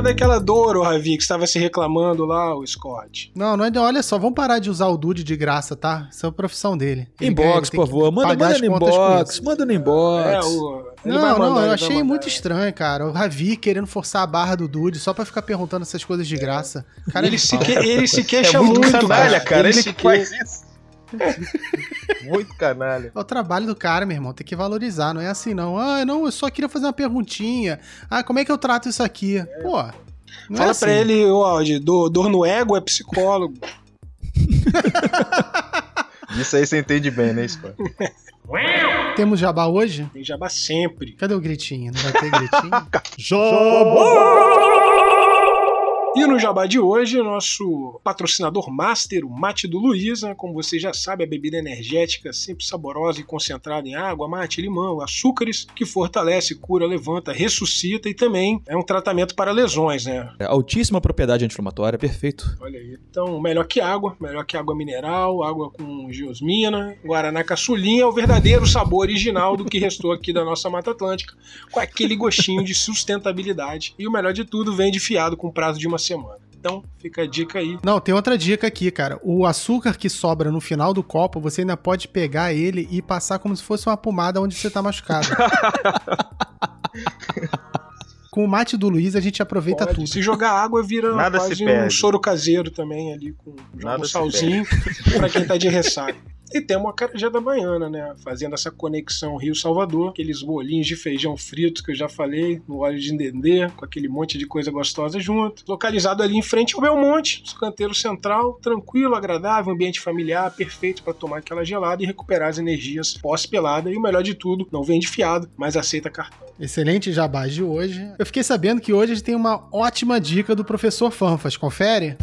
Fala daquela dor, ô Ravi, que estava se reclamando lá, o Scott. Não, não é. Olha só, vamos parar de usar o Dude de graça, tá? Isso é a profissão dele. Ele Inbox, ele por favor. Manda, manda no inbox. Manda no inbox. É, o. ele Não, não, mandar, ele eu achei muito estranho, cara. O Ravi querendo forçar a barra do Dude só pra ficar perguntando essas coisas de graça. Cara, Ele se, que- ele se É queixa muito, muito, canalha, cara. Ele, se que faz isso. muito canalha. É o trabalho do cara, meu irmão. Tem que valorizar. Não é assim, não. Ah, não, eu só queria fazer uma perguntinha. Ah, como é que eu trato isso aqui? Pô. Não Fala é assim. pra ele, ô Aldi, dor, dor no ego é psicólogo. Isso aí você entende bem, né, Scott? Temos jabá hoje? Tem jabá sempre. Cadê o gritinho? Não vai ter gritinho? E no jabá de hoje, nosso patrocinador master, o Mate do Luiza, como você já sabe, a bebida energética sempre saborosa e concentrada em água, mate, limão, açúcares, que fortalece, cura, levanta, ressuscita e também é um tratamento para lesões, né? É Altíssima propriedade anti-inflamatória, perfeito. Olha aí. Então, melhor que água, melhor que água mineral, água com geosmina, Guaraná caçulinha, é o verdadeiro sabor original do que restou aqui da nossa Mata Atlântica, com aquele gostinho de sustentabilidade. E o melhor de tudo, vende fiado com prazo de uma semana. Então, fica a dica aí. Não, tem outra dica aqui, cara. O açúcar que sobra no final do copo, você ainda pode pegar ele e passar como se fosse uma pomada onde você tá machucado. Com o mate do Luiz, a gente aproveita Pode. tudo. Se jogar água, vira Nada quase se um soro caseiro também ali, com um salzinho pra quem tá de ressaca. E temos a Carajada Baiana, né? Fazendo essa conexão Rio-Salvador, aqueles bolinhos de feijão frito que eu já falei, no óleo de dendê, com aquele monte de coisa gostosa junto. Localizado ali em frente ao Belmonte, canteiro central, tranquilo, agradável, ambiente familiar, perfeito para tomar aquela gelada e recuperar as energias pós-pelada. E o melhor de tudo, não vende fiado, mas aceita cartão. Excelente jabás de hoje. Eu fiquei sabendo que hoje a gente tem uma ótima dica do professor Fanfas. Confere?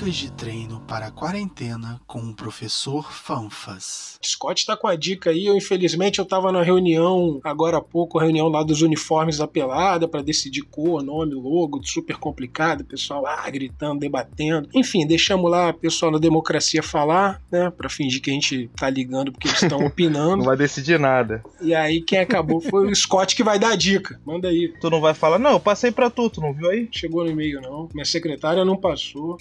De treino para a quarentena com o professor Fanfas. Scott tá com a dica aí. Eu, infelizmente, eu tava na reunião agora há pouco, reunião lá dos uniformes da pelada para decidir cor, nome, logo, super complicado, pessoal ah, gritando, debatendo. Enfim, deixamos lá o pessoal da democracia falar, né, para fingir que a gente tá ligando porque eles estão Não opinando. vai decidir nada. E aí quem acabou foi o Scott que vai dar a dica. Manda aí. Tu não vai falar, não, eu passei pra tu, tu não viu aí? Chegou no e-mail não. Minha secretária não passou.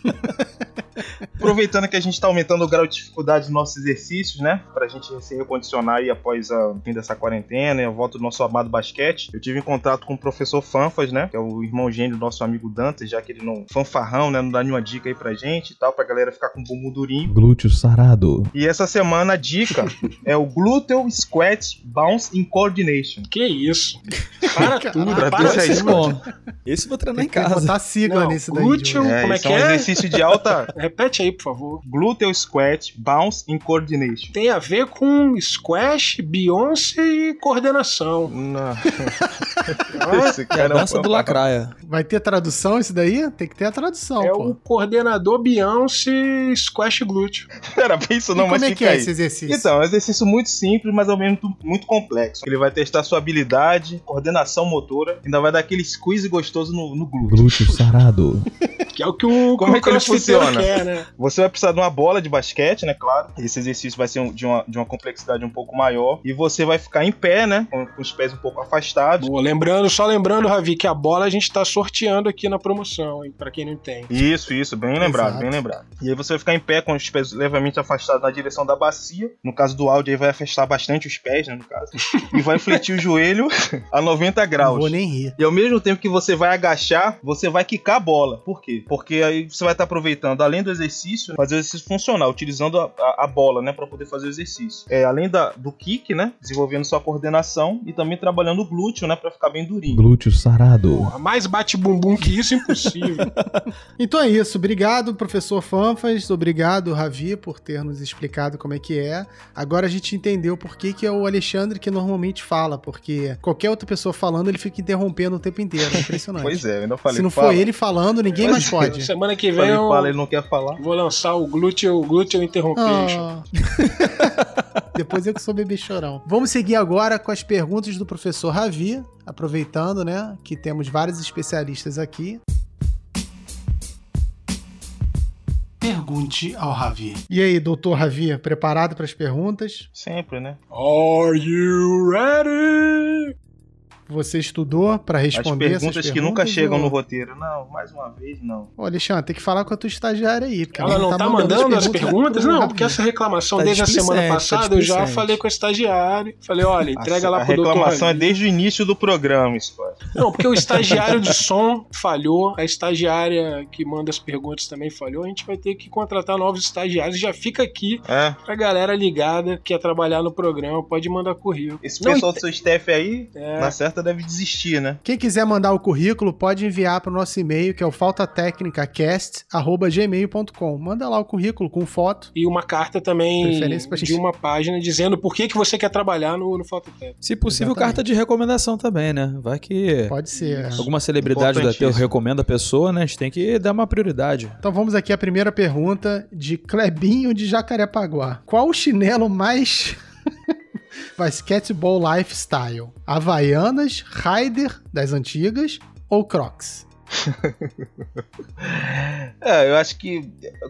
Aproveitando que a gente tá aumentando o grau de dificuldade dos nossos exercícios, né? Pra gente se recondicionar aí após o fim dessa quarentena e a volta do nosso amado basquete. Eu tive em contato com o professor Fanfas, né? Que é o irmão gênio do nosso amigo Dantas, já que ele não. fanfarrão, né? Não dá nenhuma dica aí pra gente e tal, pra galera ficar com o bumbum durinho. Glúteo sarado. E essa semana a dica é o Gluteal Squat Bounce in Coordination. Que isso? Para tudo, Pra para tudo. isso bom. Esse eu vou treinar em casa. botar sigla Não, nesse daí. glúteo- Diogo. Como é isso que um é? exercício de Repete aí, por favor. Gluteal Squat Bounce in Coordination. Tem a ver com squash, Beyoncé e coordenação. Não. Esse É a cara dança um- do lacraia. Vai ter tradução isso daí? Tem que ter a tradução, é pô. o coordenador Beyoncé squash glúteo. Era bem isso não, e mas como é que é aí. esse exercício? Então, é um exercício muito simples, mas ao mesmo tempo muito complexo. Ele vai testar sua habilidade, coordenação motora, ainda vai dar aquele squeeze gostoso no, no glúteo. Glúteo sarado. Que é o que o, Como que é que ele o funciona? quer, né? Você vai precisar de uma bola de basquete, né? Claro. Esse exercício vai ser de, uma, de uma complexidade um pouco maior. E você vai ficar em pé, né? Com, com os pés um pouco afastados. Boa, lembrando, só lembrando, Ravi, que a bola a gente tá sorteando aqui na promoção, hein? Pra quem não tem. Isso, isso, bem lembrado, Exato. bem lembrado. E aí você vai ficar em pé com os pés levemente afastados na direção da bacia. No caso do áudio, aí vai afastar bastante os pés, né? No caso. e vai fletir o joelho a 90 Não graus. vou nem rir. E ao mesmo tempo que você vai agachar, você vai quicar a bola. Por quê? Porque aí você vai estar aproveitando, além do exercício, fazer o exercício funcional, utilizando a, a- a bola, né, para poder fazer o exercício. É, além da, do kick, né, desenvolvendo sua coordenação e também trabalhando o glúteo, né, para ficar bem durinho. Glúteo sarado. Porra, mais bate bumbum que isso, impossível. Então é isso. Obrigado, professor Fanfas. Obrigado, Ravi, por ter nos explicado como é que é. Agora a gente entendeu por que, que é o Alexandre que normalmente fala, porque qualquer outra pessoa falando, ele fica interrompendo o tempo inteiro. É impressionante. Pois é, eu ainda falei. Se não fala. for ele falando, ninguém mais pode. Semana que vem Falei, eu fala, ele não quer falar. vou lançar o glúteo, glúteo interrompation. Ah. Depois eu que sou bebê chorão. Vamos seguir agora com as perguntas do professor Ravi, aproveitando, né, que temos vários especialistas aqui. Pergunte ao Ravi. E aí, doutor Ravi, preparado para as perguntas? Sempre, né? Are you ready? Você estudou para As responder essas perguntas que nunca perguntas, chegam ou- no roteiro. Não, mais uma vez, não. Ô, Alexandre, tem que falar com a tua estagiária aí. porque Ela não tá mandando as perguntas? pro Não, Ravi. porque essa reclamação Tá desde a semana displicente, tá passada eu já falei com o estagiário. Falei, olha, entrega a, lá a pro doutor reclamação é Ravi. desde o início do programa, Scott. Não, porque o estagiário de som falhou, a estagiária que manda as perguntas também falhou. A gente vai ter que contratar novos estagiários. Já fica aqui É. pra galera ligada que quer trabalhar no programa, pode mandar currículo. Esse Não, pessoal do seu staff aí, É. na certa, deve desistir, né? Quem quiser mandar o currículo, pode enviar para o nosso e-mail, que é o faltatecnicacast.gmail.com. Manda lá o currículo com foto. E uma carta também de uma página dizendo por que, que você quer trabalhar no, no Fototec. Se possível, Exatamente. carta de recomendação também, né? Vai que Pode ser. é. alguma celebridade da teu recomenda a pessoa, né? A gente tem que dar uma prioridade. Então vamos aqui à primeira pergunta de Clebinho de Jacarepaguá. Qual o chinelo mais basketball lifestyle? Havaianas, Raider das antigas ou Crocs? É, eu acho que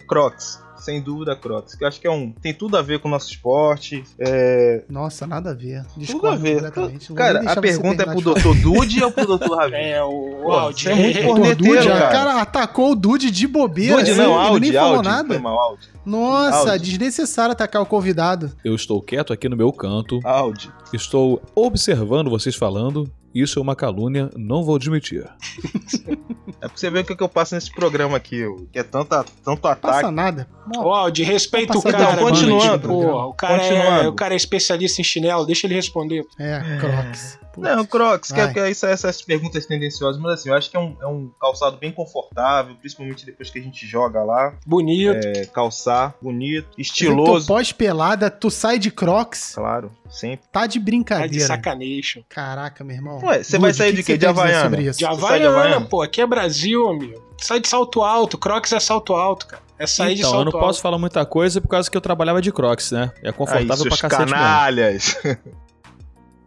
Crocs, sem dúvida Crocs, que eu acho que é um tem tudo a ver com o nosso esporte. É, Nossa, nada a ver. tudo a Discordo ver. Cara, a pergunta é pro Dr. Dude ou pro Dr. Ravi? É, o, o Pô, Audi. é muito corneteiro, Dude, cara. o cara atacou o Dude de bobeira. Dude, assim, não, ele Audi, nem falou Audi, nada. foi mal, Audi. Nossa, Audi. desnecessário atacar o convidado. Eu estou quieto aqui no meu canto, Audi. estou observando vocês falando. Isso é uma calúnia, não vou admitir. É pra você ver o que, que eu passo nesse programa aqui, que é tanta, tanto Passa ataque. nada. Ó, Aldi, respeita o Passa cara. Então, continuando. mano. Pô, o cara, é, o cara é especialista em chinelo, deixa ele responder. É, Crocs. Putz. Não, Crocs, que, Vai. que é isso, essas perguntas tendenciosas, mas assim, eu acho que é um, é um calçado bem confortável, principalmente depois que a gente joga lá. Bonito. É, calçar, bonito, Tu estiloso. pós-pelada, tu sai de Crocs, Claro, sempre. tá de Tá de brincadeira. sacanation. Caraca, meu irmão. Ué, você vai sair de que quê? De Havaiana? sobre isso? De de Havaiana, Havaiana? pô, aqui é Brasil, amigo. Sai de salto alto, Crocs é salto alto, cara. É sair de Então, eu salto não alto. posso falar muita coisa por causa que eu trabalhava de Crocs, né? É Aí, confortável pra seus cacete mesmo.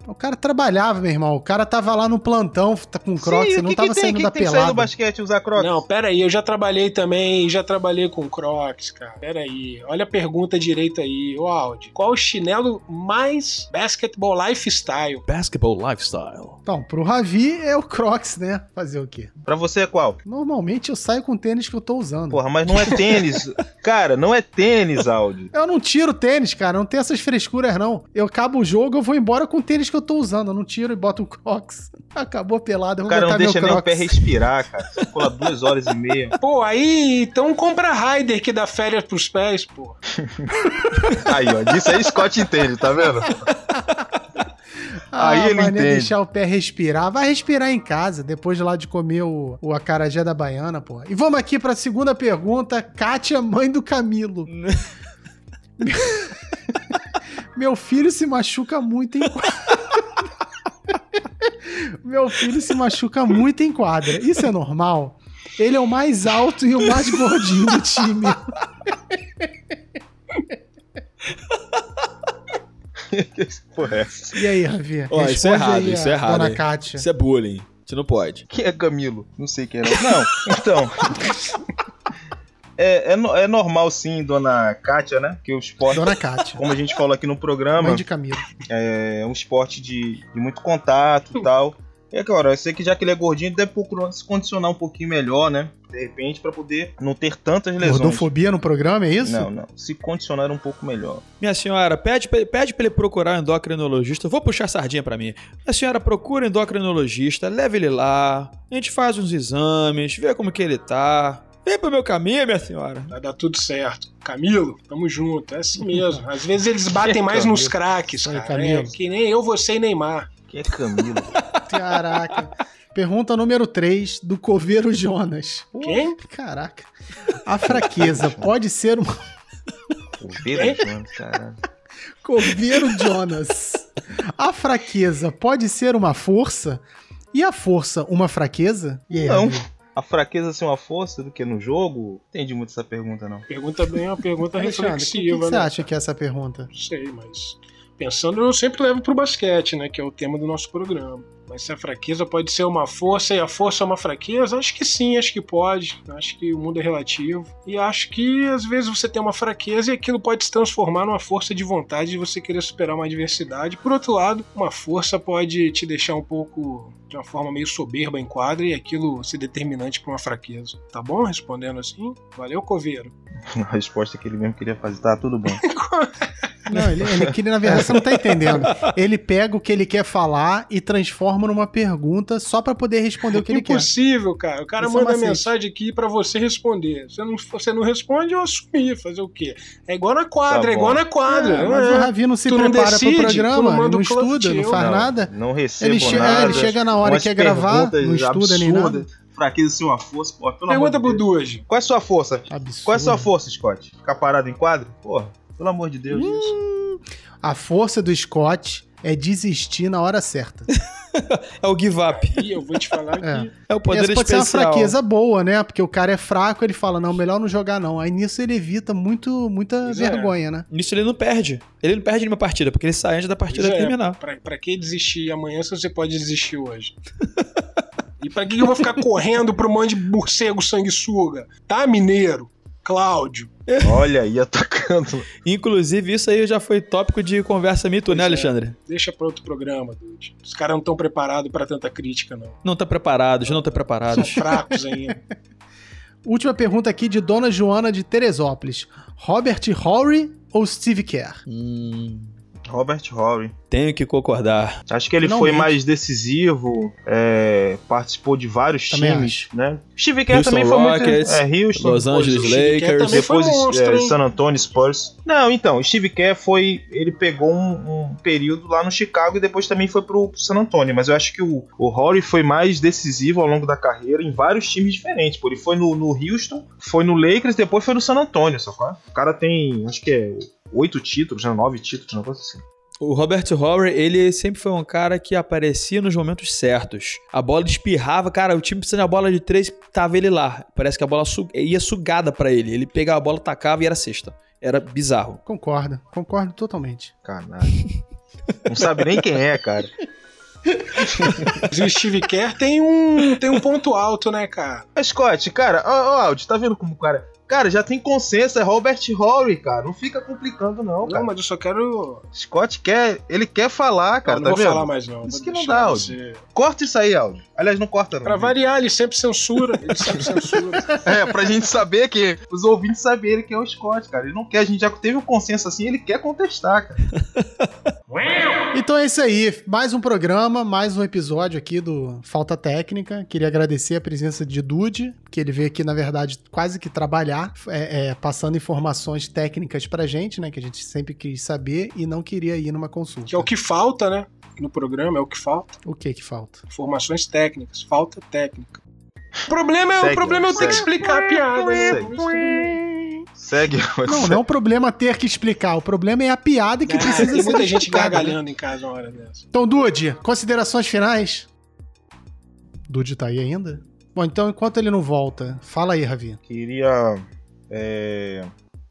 O cara trabalhava, meu irmão. O cara tava lá no plantão, tá com Crocs, Sim, não que tava que tem? saindo que da tem que sair do pelada. basquete usar Crocs? Não, pera aí, eu já trabalhei também, já trabalhei com Crocs, cara. Pera aí, olha a pergunta direito aí, ô Audi. Qual o chinelo mais basketball lifestyle? Basketball lifestyle. Então, pro Ravi é o Crocs, né? Fazer o quê? Pra você é qual? Normalmente eu saio com o tênis que eu tô usando. Porra, mas não é tênis. Cara, não é tênis, Audi. Eu não tiro tênis, cara. Não tem essas frescuras, não. Eu acabo o jogo, eu vou embora com o tênis que eu tô usando. Eu não tiro e boto um Crocs. Acabou a pelada, eu O vou cara não botar meu deixa nem o pé respirar, cara. Lá duas horas e meia. Pô, aí então compra Raider que dá férias pros pés, pô. Aí, ó. Disso aí Scott entende, tá vendo? Ah, Aí ele nem entende. deixar o pé respirar. Vai respirar em casa, depois de lá de comer o, o acarajé da baiana, pô. E vamos aqui pra segunda pergunta. Kátia, mãe do Camilo. Meu filho se machuca muito em quadra. Meu filho se machuca muito em quadra. Isso é normal? Ele é o mais alto e o mais gordinho do time. Porra, é essa? E aí, Ravi? Ó, isso é errado, aí isso é errado. Dona hein? Kátia. Isso é bullying. Você não pode. Quem é Camilo? Não sei quem é. Não então. É, é, é normal sim, dona Kátia, né? Que o esporte, Dona Kátia. como a gente falou aqui no programa, Mãe de Camilo. é um esporte de, de muito contato e tal. E é claro, eu sei que já que ele é gordinho, deve procurar se condicionar um pouquinho melhor, né? De repente, pra poder não ter tantas lesões. Gordofobia no programa, é isso? Não, não. Se condicionar um pouco melhor. Minha senhora, pede pra, pede pra ele procurar um endocrinologista. Eu vou puxar a sardinha pra mim. Minha senhora, procura um endocrinologista, leve ele lá. A gente faz uns exames, vê como que ele tá. Vem pro meu caminho, minha senhora. Vai dar tudo certo. Camilo, tamo junto. É assim mesmo. Às vezes eles batem mais Camilo. nos craques, Aí, cara. Camilo. É, que nem eu, você e Neymar. Quem é Camilo? Caraca. Pergunta número 3 do Coveiro Jonas. Quem? Caraca. A fraqueza pode ser uma. Coveiro, mano, caralho. Coveiro Jonas. A fraqueza pode ser uma força? E a força uma fraqueza? Aí, Não. A fraqueza ser uma força do que no jogo? Entendi muito essa pergunta, não. Pergunta bem, é uma pergunta Alexandre, o que, que reflexiva, você né? acha que é essa pergunta? Não sei, mas pensando, eu sempre levo pro basquete, né? Que é o tema do nosso programa. Mas se a fraqueza pode ser uma força e a força é uma fraqueza, acho que sim, acho que pode. Acho que o mundo é relativo. E acho que às vezes você tem uma fraqueza e aquilo pode se transformar numa força de vontade de você querer superar uma adversidade. Por outro lado, uma força pode te deixar um pouco de uma forma meio soberba em quadra e aquilo ser determinante para uma fraqueza. Tá bom? Respondendo assim? Valeu, Coveiro. A resposta que ele mesmo queria fazer. Tá, tudo bom. Não, ele, ele, que ele, na verdade, você não tá entendendo. Ele pega o que ele quer falar e transforma numa pergunta só pra poder responder o que ele quer. Impossível, cara. O cara Esse é manda macete. mensagem aqui pra você responder. Você não, você não responde, eu assumi. Fazer o quê? É igual na quadra, Tá é igual na quadra. É, mas É. o Ravi não se Tu não prepara decide, pro programa, não não estuda, não faz não, nada. Não recebo Ele, che- nada. é, ele chega na hora que quer gravar, não estuda nem absurdas. nada. Fraqueza ser uma força, pô. Pelo Pergunta amor pro de Deus. Duas. Qual é a sua força? Absurdo. Qual é a sua força, Scott? Ficar parado em quadro? Porra, pelo amor de Deus. Hum. A força do Scott é desistir na hora certa. É o give up. E eu vou te falar que. É. É o poder Essa pode ser uma fraqueza boa, né? Porque o cara é fraco, ele fala, não, melhor não jogar não. Aí nisso ele evita muito, muita Pois é. vergonha, né? Nisso ele não perde. Ele não perde nenhuma partida, porque ele sai antes da partida Pois é, terminar. pra, pra que desistir amanhã se você pode desistir hoje? e pra que que eu vou ficar correndo pro monte de morcego sanguessuga? Tá, mineiro? Cláudio. Olha aí, atacando. Inclusive, isso aí já foi tópico de conversa mito, né, Pois é. Alexandre? Deixa pra outro programa, Dude. Os caras não estão preparados pra tanta crítica, não. Não tá preparados, não tá São preparados. fracos ainda. Última pergunta aqui de Dona Joana de Teresópolis. Robert Horry ou Steve Kerr? hum, Robert Horry. Tenho que concordar. Acho que ele foi Finalmente. mais decisivo, é, participou de vários Também times, né? Steve Kerr também foi muito... Rockets, É, Houston, Los Angeles Lakers. foi depois monstro, é? San Antonio Spurs. Não, então, o Steve Kerr foi. Ele pegou um, um período lá no Chicago e depois também foi pro San Antonio. Mas eu acho que o, o Horry foi mais decisivo ao longo da carreira em vários times diferentes. Pô. Ele foi no, no Houston, foi no Lakers, depois foi no San Antonio, sacou? O cara tem, acho que é oito títulos, né? Nove títulos, um negócio assim. O Robert Horry, ele sempre foi um cara que aparecia nos momentos certos. A bola espirrava, cara, o time precisa de uma bola de três, tava ele lá. Parece que a bola su- ia sugada pra ele. Ele pegava a bola, tacava e era cesta. Era bizarro. Concordo, concordo totalmente. Caralho. Não sabe nem quem é, cara. O Steve Kerr tem um, tem um ponto alto, né, cara? Mas, Scott, cara, ó, ó, Aldi, tá vendo como o cara. Cara, já tem consenso, é Robert Horry, cara. Não fica complicando, não, cara. Não, mas eu só quero. Scott quer. Ele quer falar, cara, não, tá não vou vendo? falar mais, não. Isso que não dá, você- Corta isso aí, Aldi. Aliás, não corta, não. Pra variar, ele sempre censura. Ele sempre censura. É, pra gente saber que. Os ouvintes saberem que é o Scott, cara. Ele não quer, a gente já teve um consenso assim, ele quer contestar, cara. Então é isso aí, mais um programa, mais um episódio aqui do Falta Técnica. Queria agradecer a presença de Dude, que ele veio aqui, na verdade, quase que trabalhar, é, é, passando informações técnicas pra gente, né? Que a gente sempre quis saber e não queria ir numa consulta. Que é o que falta, né? No programa, é o que falta. O que que falta? Informações técnicas. Falta técnica. O problema é, Segue, o problema é eu ter que explicar a piada, né? Segue. Segue. Não, não é o problema ter que explicar, o problema é a piada que Ah, precisa tem ser muita gente explicada, né? gargalhando em casa uma hora dessa. Então, Dude, considerações finais? Dude tá aí ainda? Bom, então enquanto ele não volta, fala aí, Ravi. Queria. É.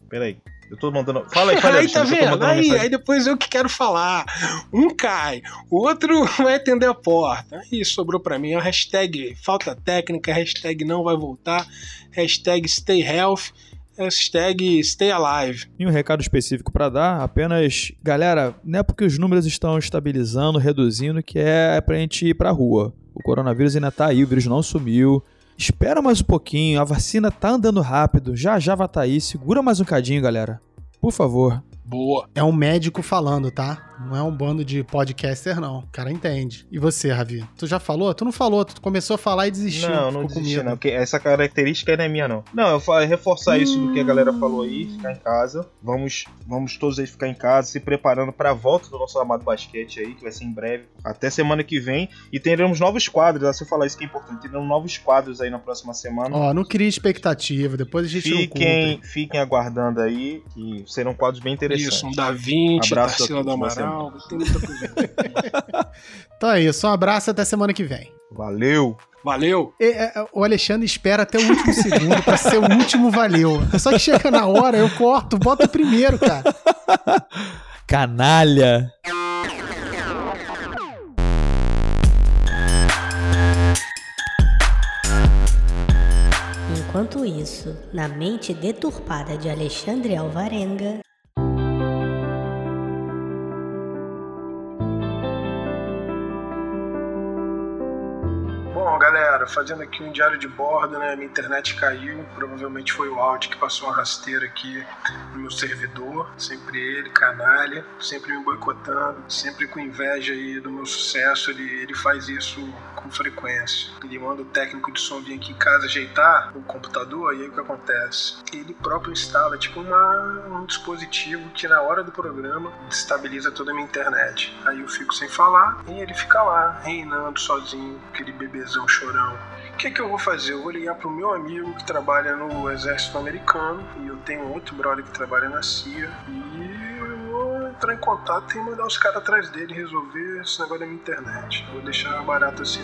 Peraí. Eu tô mandando. Fala aí, fala aí, Aí tá vendo? Aí, mensagem. aí depois eu que quero falar. Um cai, o outro vai atender a porta. Aí sobrou pra mim a hashtag falta técnica, hashtag não vai voltar, hashtag stay health, hashtag stay alive. E um recado específico pra dar, apenas, galera, não é porque os números estão estabilizando, reduzindo, que é pra gente ir pra rua. O coronavírus ainda tá aí, o vírus não sumiu. Espera mais um pouquinho, a vacina tá andando rápido, já já vai tá aí, segura mais um cadinho, galera. Por favor. Boa. É um médico falando, tá? Não é um bando de podcaster, não. O cara entende. E você, Ravi? Tu já falou? Tu não falou, tu começou a falar e desistiu. Não, não desisti medo. não, porque essa característica não é minha não. Não, eu falo, reforçar isso do que a galera falou aí, ficar em casa. Vamos, vamos todos aí ficar em casa, se preparando para a volta do nosso amado basquete aí, que vai ser em breve, até semana que vem. E teremos novos quadros, se eu falar isso que é importante, teremos novos quadros aí na próxima semana. Ó, não cria expectativa, depois a gente não Fiquem, cumpre. fiquem aguardando aí, que serão quadros bem interessantes. Isso, um Da Vinci, Abraço a Tarsila do todos, Amaral, tem muita coisa. Então é isso, um abraço até semana que vem. Valeu! Valeu! E, é, o Alexandre espera até o último segundo pra ser o último valeu. Só que chega na hora, eu corto, bota o primeiro, cara. Canalha! Enquanto isso, na mente deturpada de Alexandre Alvarenga. Galera, fazendo aqui um diário de bordo, né? Minha internet caiu, provavelmente foi o áudio que passou uma rasteira aqui no meu servidor. Sempre ele, canalha, sempre me boicotando, sempre com inveja aí do meu sucesso. Ele, ele faz isso com frequência. Ele manda o técnico de som vir aqui em casa ajeitar o computador, e aí o que acontece? Ele próprio instala tipo uma, um dispositivo que na hora do programa destabiliza toda a minha internet. Aí eu fico sem falar e ele fica lá, reinando sozinho, aquele bebezão chorão. O que, que eu vou fazer? Eu vou ligar pro meu amigo que trabalha no exército americano e eu tenho outro brother que trabalha na CIA e eu vou entrar em contato e mandar os caras atrás dele resolver esse negócio da minha internet. Vou deixar barato assim.